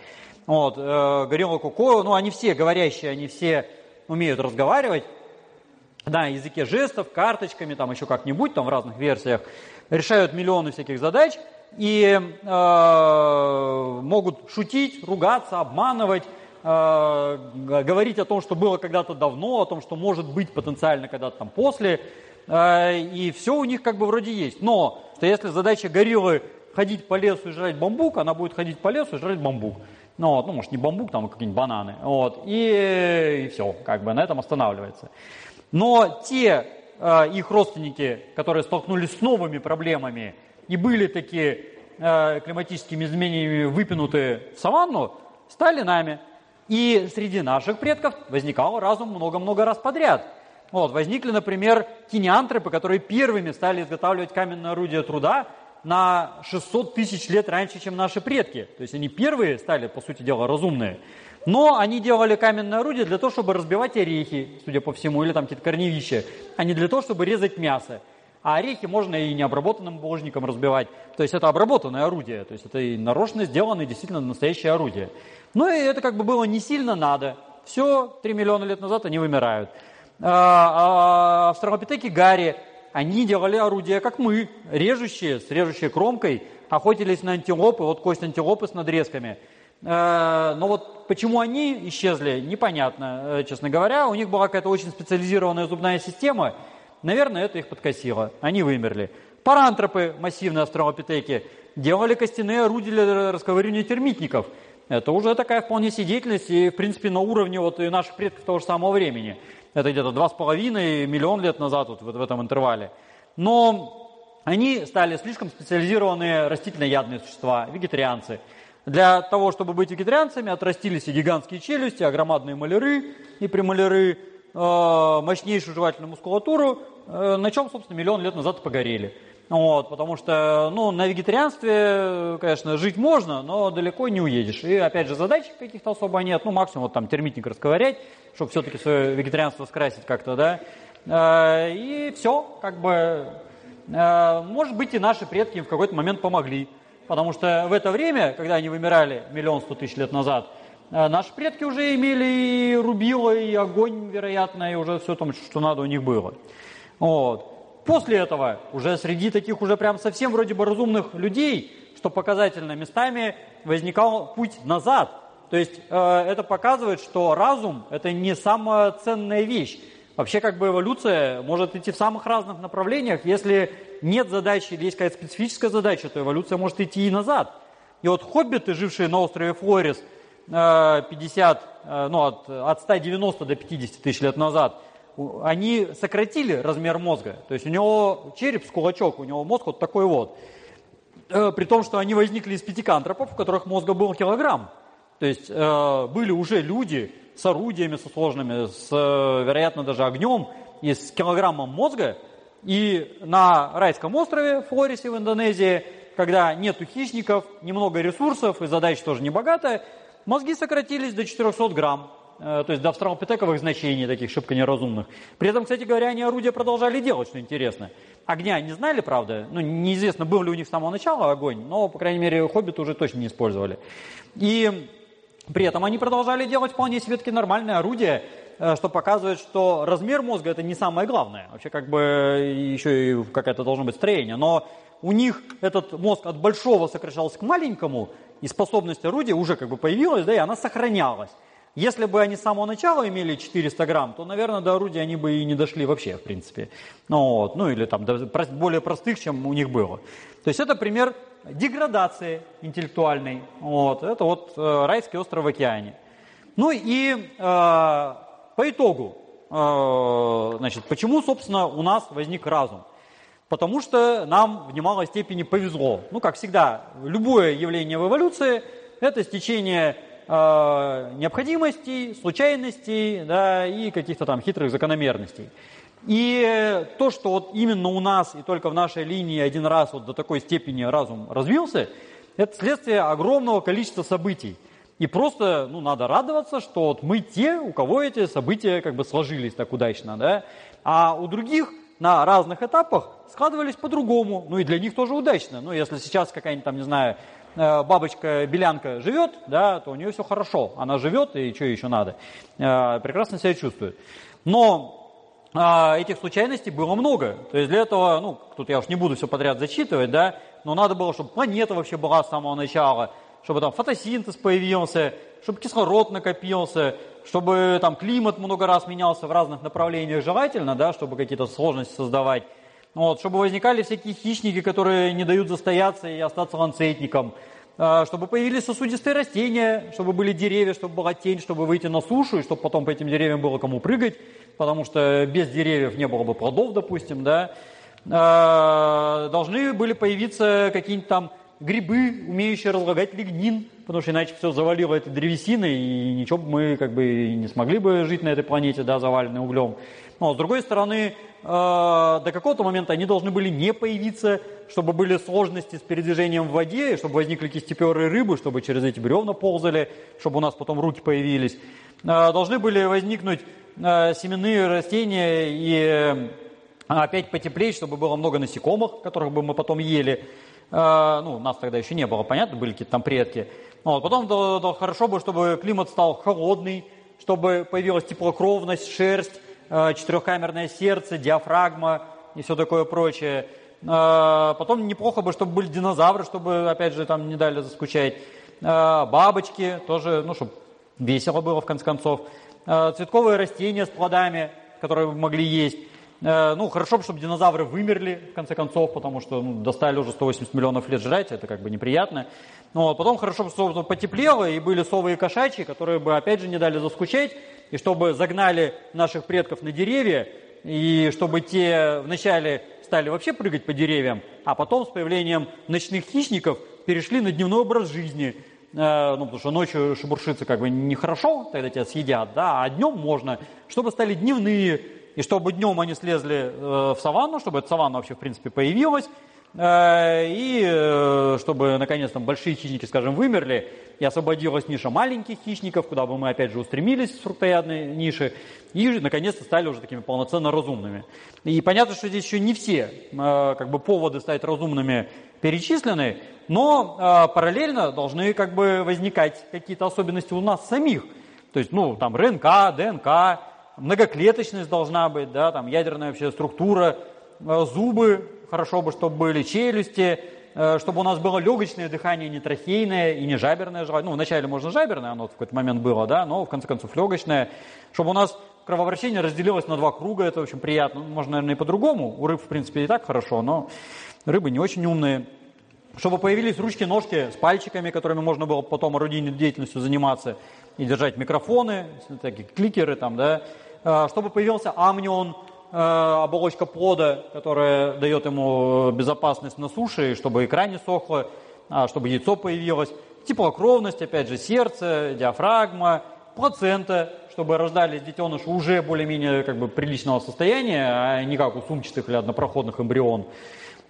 Вот, э, Горилла Коко, ну они все говорящие, они все умеют разговаривать. Да, языке жестов, карточками, там еще как-нибудь, там в разных версиях. Решают миллионы всяких задач и э, могут шутить, ругаться, обманывать, э, говорить о том, что было когда-то давно, о том, что может быть потенциально когда-то там после. Э, и все у них как бы вроде есть. Но что если задача гориллы ходить по лесу и жрать бамбук, она будет ходить по лесу и жрать бамбук. Ну, вот, ну может, не бамбук, там какие-нибудь бананы. Вот, и, и все, как бы на этом останавливается. Но те э, их родственники, которые столкнулись с новыми проблемами и были такие э, климатическими изменениями выпинуты в саванну, стали нами. И среди наших предков возникал разум много-много раз подряд. Вот, возникли, например, кинеантропы, которые первыми стали изготавливать каменное орудие труда на 600 тысяч лет раньше, чем наши предки. То есть они первые стали, по сути дела, разумные. Но они делали каменное орудие для того, чтобы разбивать орехи, судя по всему, или там какие-то корневища, а не для того, чтобы резать мясо. А орехи можно и необработанным булыжником разбивать. То есть это обработанное орудие, то есть это и нарочно сделанное действительно настоящее орудие. Ну и это как бы было не сильно надо. Все, 3 миллиона лет назад они вымирают. А, а, австралопитеки Гарри, они делали орудия, как мы, режущие, с режущей кромкой, охотились на антилопы, вот кость антилопы с надрезками. А, но вот почему они исчезли, непонятно, э, честно говоря. У них была какая-то очень специализированная зубная система. Наверное, это их подкосило. Они вымерли. Парантропы, массивные австралопитеки, делали костяные орудия для расковыривания термитников. Это уже такая вполне себе деятельность и, в принципе, на уровне вот и наших предков того же самого времени. Это где-то два с половиной миллион лет назад вот, в этом интервале. Но они стали слишком специализированные растительноядные существа, вегетарианцы. Для того, чтобы быть вегетарианцами, отрастились и гигантские челюсти, а громадные маляры и премаляры, э, мощнейшую жевательную мускулатуру, э, на чем, собственно, миллион лет назад погорели. Вот, потому что ну, на вегетарианстве, конечно, жить можно, но далеко не уедешь. И опять же задач каких-то особо нет. Ну, максимум вот, там термитник расковырять, чтобы все-таки свое вегетарианство скрасить как-то, да. Э, и все, как бы, может быть, и наши предки им в какой-то момент помогли. Потому что в это время, когда они вымирали миллион сто тысяч лет назад, э, наши предки уже имели и рубило, и огонь, вероятно, и уже все там, что надо у них было. Вот. После этого уже среди таких уже прям совсем вроде бы разумных людей, что показательно местами, возникал путь назад. То есть э, это показывает, что разум – это не самая ценная вещь. Вообще как бы эволюция может идти в самых разных направлениях. Если нет задачи или есть какая-то специфическая задача, то эволюция может идти и назад. И вот хоббиты, жившие на острове Флорис 50, э, э, ну, от, от 190 до 50 тысяч лет назад – они сократили размер мозга. То есть у него череп с кулачок, у него мозг вот такой вот. Э, при том, что они возникли из пятикантропов, у которых мозга был килограмм. То есть были уже люди с орудиями, со сложными, с, вероятно, даже огнем и с килограммом мозга. И на райском острове Флорисе в Индонезии, когда нету хищников, немного ресурсов и задач тоже не богатая, мозги сократились до 400 грамм. Э, то есть до австралопитековых значений, таких шибко неразумных. При этом, кстати говоря, они орудия продолжали делать, что интересно. Огня не знали, правда, ну, неизвестно, был ли у них с самого начала огонь, но, по крайней мере, хоббиты уже точно не использовали. И при этом они продолжали делать вполне себе таки нормальные орудия, что показывает, что размер мозга это не самое главное. Вообще как бы еще и какое-то должно быть строение. Но у них этот мозг от большого сокращался к маленькому, и способность орудия уже как бы появилась, да, и она сохранялась. Если бы они с самого начала имели 400 грамм, то, наверное, до орудия они бы и не дошли вообще, в принципе. Ну, вот, ну или там более простых, чем у них было. То есть это пример деградации интеллектуальной. Вот, это вот э, райский остров в океане. Ну и э, по итогу, э, значит, почему, собственно, у нас возник разум? потому что нам в немалой степени повезло. Ну, как всегда, любое явление в эволюции – это стечение э, необходимостей, случайностей да, и каких-то там хитрых закономерностей. И то, что вот именно у нас и только в нашей линии один раз вот до такой степени разум развился, это следствие огромного количества событий. И просто ну, надо радоваться, что вот мы те, у кого эти события как бы сложились так удачно. Да? А у других на разных этапах складывались по-другому. Ну и для них тоже удачно. Ну если сейчас какая-нибудь там, не знаю, э, бабочка-белянка живет, да, то у нее все хорошо. Она живет, и что еще надо? Э, прекрасно себя чувствует. Но а, этих случайностей было много. То есть для этого, ну, тут я уж не буду все подряд зачитывать, да, но надо было, чтобы планета вообще была с самого начала, чтобы там фотосинтез появился, чтобы кислород накопился, чтобы там климат много раз менялся в разных направлениях желательно, да, чтобы какие-то сложности создавать. Вот, чтобы возникали всякие хищники, которые не дают застояться и остаться ланцетником. А, чтобы появились сосудистые растения, чтобы были деревья, чтобы была тень, чтобы выйти на сушу, и чтобы потом по этим деревьям было кому прыгать, потому что без деревьев не было бы плодов, допустим, да. А, должны были появиться какие-нибудь там грибы, умеющие разлагать лигнин, потому что иначе все завалило этой древесиной, и ничего бы мы как бы не смогли бы жить на этой планете, да, заваленной углем. Но с другой стороны, э, до какого-то момента они должны были не появиться, чтобы были сложности с передвижением в воде, чтобы возникли кистеперы рыбы, чтобы через эти бревна ползали, чтобы у нас потом руки появились. Э, должны были возникнуть э, семенные растения и опять потеплеть, чтобы было много насекомых, которых бы мы потом ели. Ну, нас тогда еще не было, понятно, были какие-то там предки. Вот. Потом да, да, хорошо бы, чтобы климат стал холодный, чтобы появилась теплокровность, шерсть, Э, четырехкамерное сердце, диафрагма и все такое прочее. Э, потом неплохо бы, чтобы были динозавры, чтобы, опять же, там не дали заскучать. Э, бабочки тоже, ну, чтобы весело было, в конце концов. Цветковые растения с плодами, которые могли есть. Ну, хорошо бы, чтобы динозавры вымерли, в конце концов, потому что ну, достали уже 180 миллионов лет жрать, это как бы неприятно. Ну, вот, потом хорошо бы, чтобы потеплело, и были совы и кошачьи, которые бы, опять же, не дали заскучать и чтобы загнали наших предков на деревья, и чтобы те вначале стали вообще прыгать по деревьям, а потом с появлением ночных хищников перешли на дневной образ жизни. Э, ну, потому что ночью шебуршиться как бы нехорошо, тогда тебя съедят, да, а днем можно, чтобы стали дневные, и чтобы днем они слезли э, в саванну, чтобы эта саванна вообще в принципе появилась, Э, и э, чтобы наконец-то большие хищники, скажем, вымерли, и освободилась ниша маленьких хищников, куда бы мы опять же устремились с фруктоядной ниши, и наконец-то стали уже такими полноценно разумными. И понятно, что здесь еще не все как бы, поводы стать разумными перечислены, но параллельно должны как бы возникать какие-то особенности у нас самих. То есть, ну, там РНК, ДНК, многоклеточность должна быть, да, там ядерная вообще структура, зубы, хорошо бы, чтобы были челюсти, э, чтобы у нас было легочное дыхание, не трахейное и не жаберное желание. Ну, вначале можно жаберное, оно в какой-то момент было, да, но в конце концов легочное. Чтобы у нас кровообращение разделилось на два круга, это очень приятно. Ну, можно, наверное, и по-другому. У рыб, в принципе, и так хорошо, но рыбы не очень умные. Чтобы появились ручки-ножки с пальчиками, которыми можно было потом орудийной деятельностью заниматься и держать микрофоны, такие кликеры там, да. Э, чтобы появился амнион, Э, оболочка плода, которая дает ему безопасность на суше, чтобы икра не сохла, а, чтобы яйцо появилось. Теплокровность, опять же, сердце, диафрагма, плацента, чтобы рождались детеныши уже более-менее как бы приличного состояния, а не как у сумчатых или однопроходных эмбрион.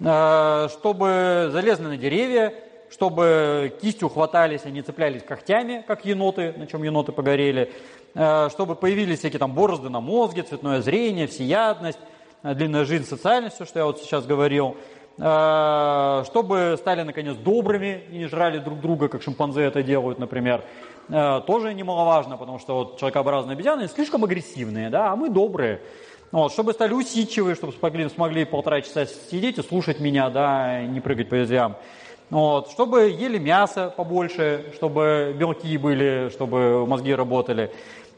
Э, чтобы залезли на деревья, чтобы кистью хватались, а не цеплялись когтями, как еноты, на чем еноты погорели. Э, чтобы появились всякие там борозды на мозге, цветное зрение, всеядность, э, длинная жизнь, социальность, все, что я вот сейчас говорил, э, чтобы стали, наконец, добрыми и не жрали друг друга, как шимпанзе это делают, например, тоже немаловажно, потому что вот человекообразные обезьяны слишком агрессивные, да, а мы добрые. Вот, чтобы стали усидчивые, чтобы смогли, смогли полтора часа сидеть и слушать меня, да, и не прыгать по ветвям. Вот, чтобы ели мясо побольше, чтобы белки были, чтобы мозги работали.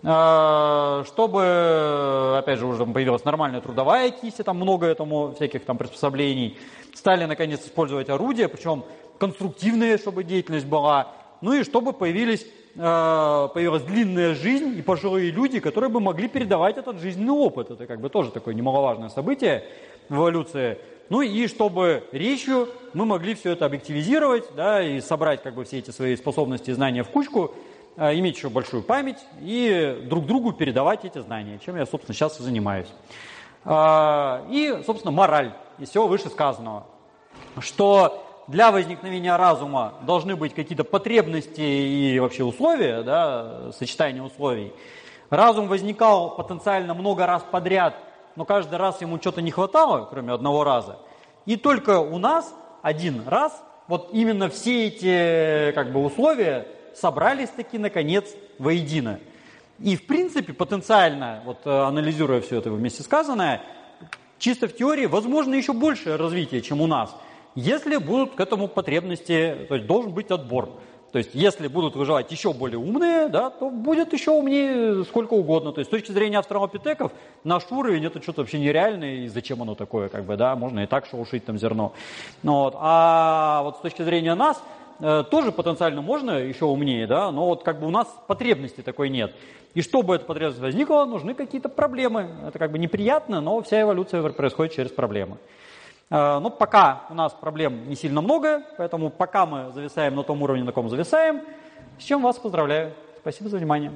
А, чтобы, опять же, уже появилась нормальная трудовая кисть, там много этому всяких там приспособлений. Стали, наконец, использовать орудия, причем конструктивные, чтобы деятельность была. Ну и чтобы появились, а, появилась длинная жизнь и пожилые люди, которые бы могли передавать этот жизненный опыт. Это как бы тоже такое немаловажное событие в эволюции. ну и чтобы речью мы могли все это объективизировать, да, и собрать как бы все эти свои способности и знания в кучку, иметь еще большую память и друг другу передавать эти знания, чем я, собственно, сейчас и занимаюсь. А, и, собственно, мораль из всего вышесказанного, что для возникновения разума должны быть какие-то потребности и вообще условия, да, сочетание условий. Разум возникал потенциально много раз подряд, но каждый раз ему что-то не хватало, кроме одного раза. И только у нас один раз вот именно все эти как бы, условия собрались таки наконец воедино. И в принципе потенциально, вот э, анализируя все это вместе сказанное, чисто в теории возможно еще большее развитие, чем у нас, если будут к этому потребности, то есть должен быть отбор. То есть, если будут выживать еще более умные, да, то будет еще умнее сколько угодно. То есть, с точки зрения австралопитеков, наш уровень это что-то вообще нереальное, и зачем оно такое, как бы, да, можно и так шелушить там зерно. Ну, вот. А вот с точки зрения нас, э, тоже потенциально можно еще умнее, да, но вот как бы у нас потребности такой нет. И чтобы эта потребность возникла, нужны какие-то проблемы. Это как бы неприятно, но вся эволюция происходит через проблемы. Э, но пока у нас проблем не сильно много, поэтому пока мы зависаем на том уровне, на каком зависаем, с чем вас поздравляю. Спасибо за внимание.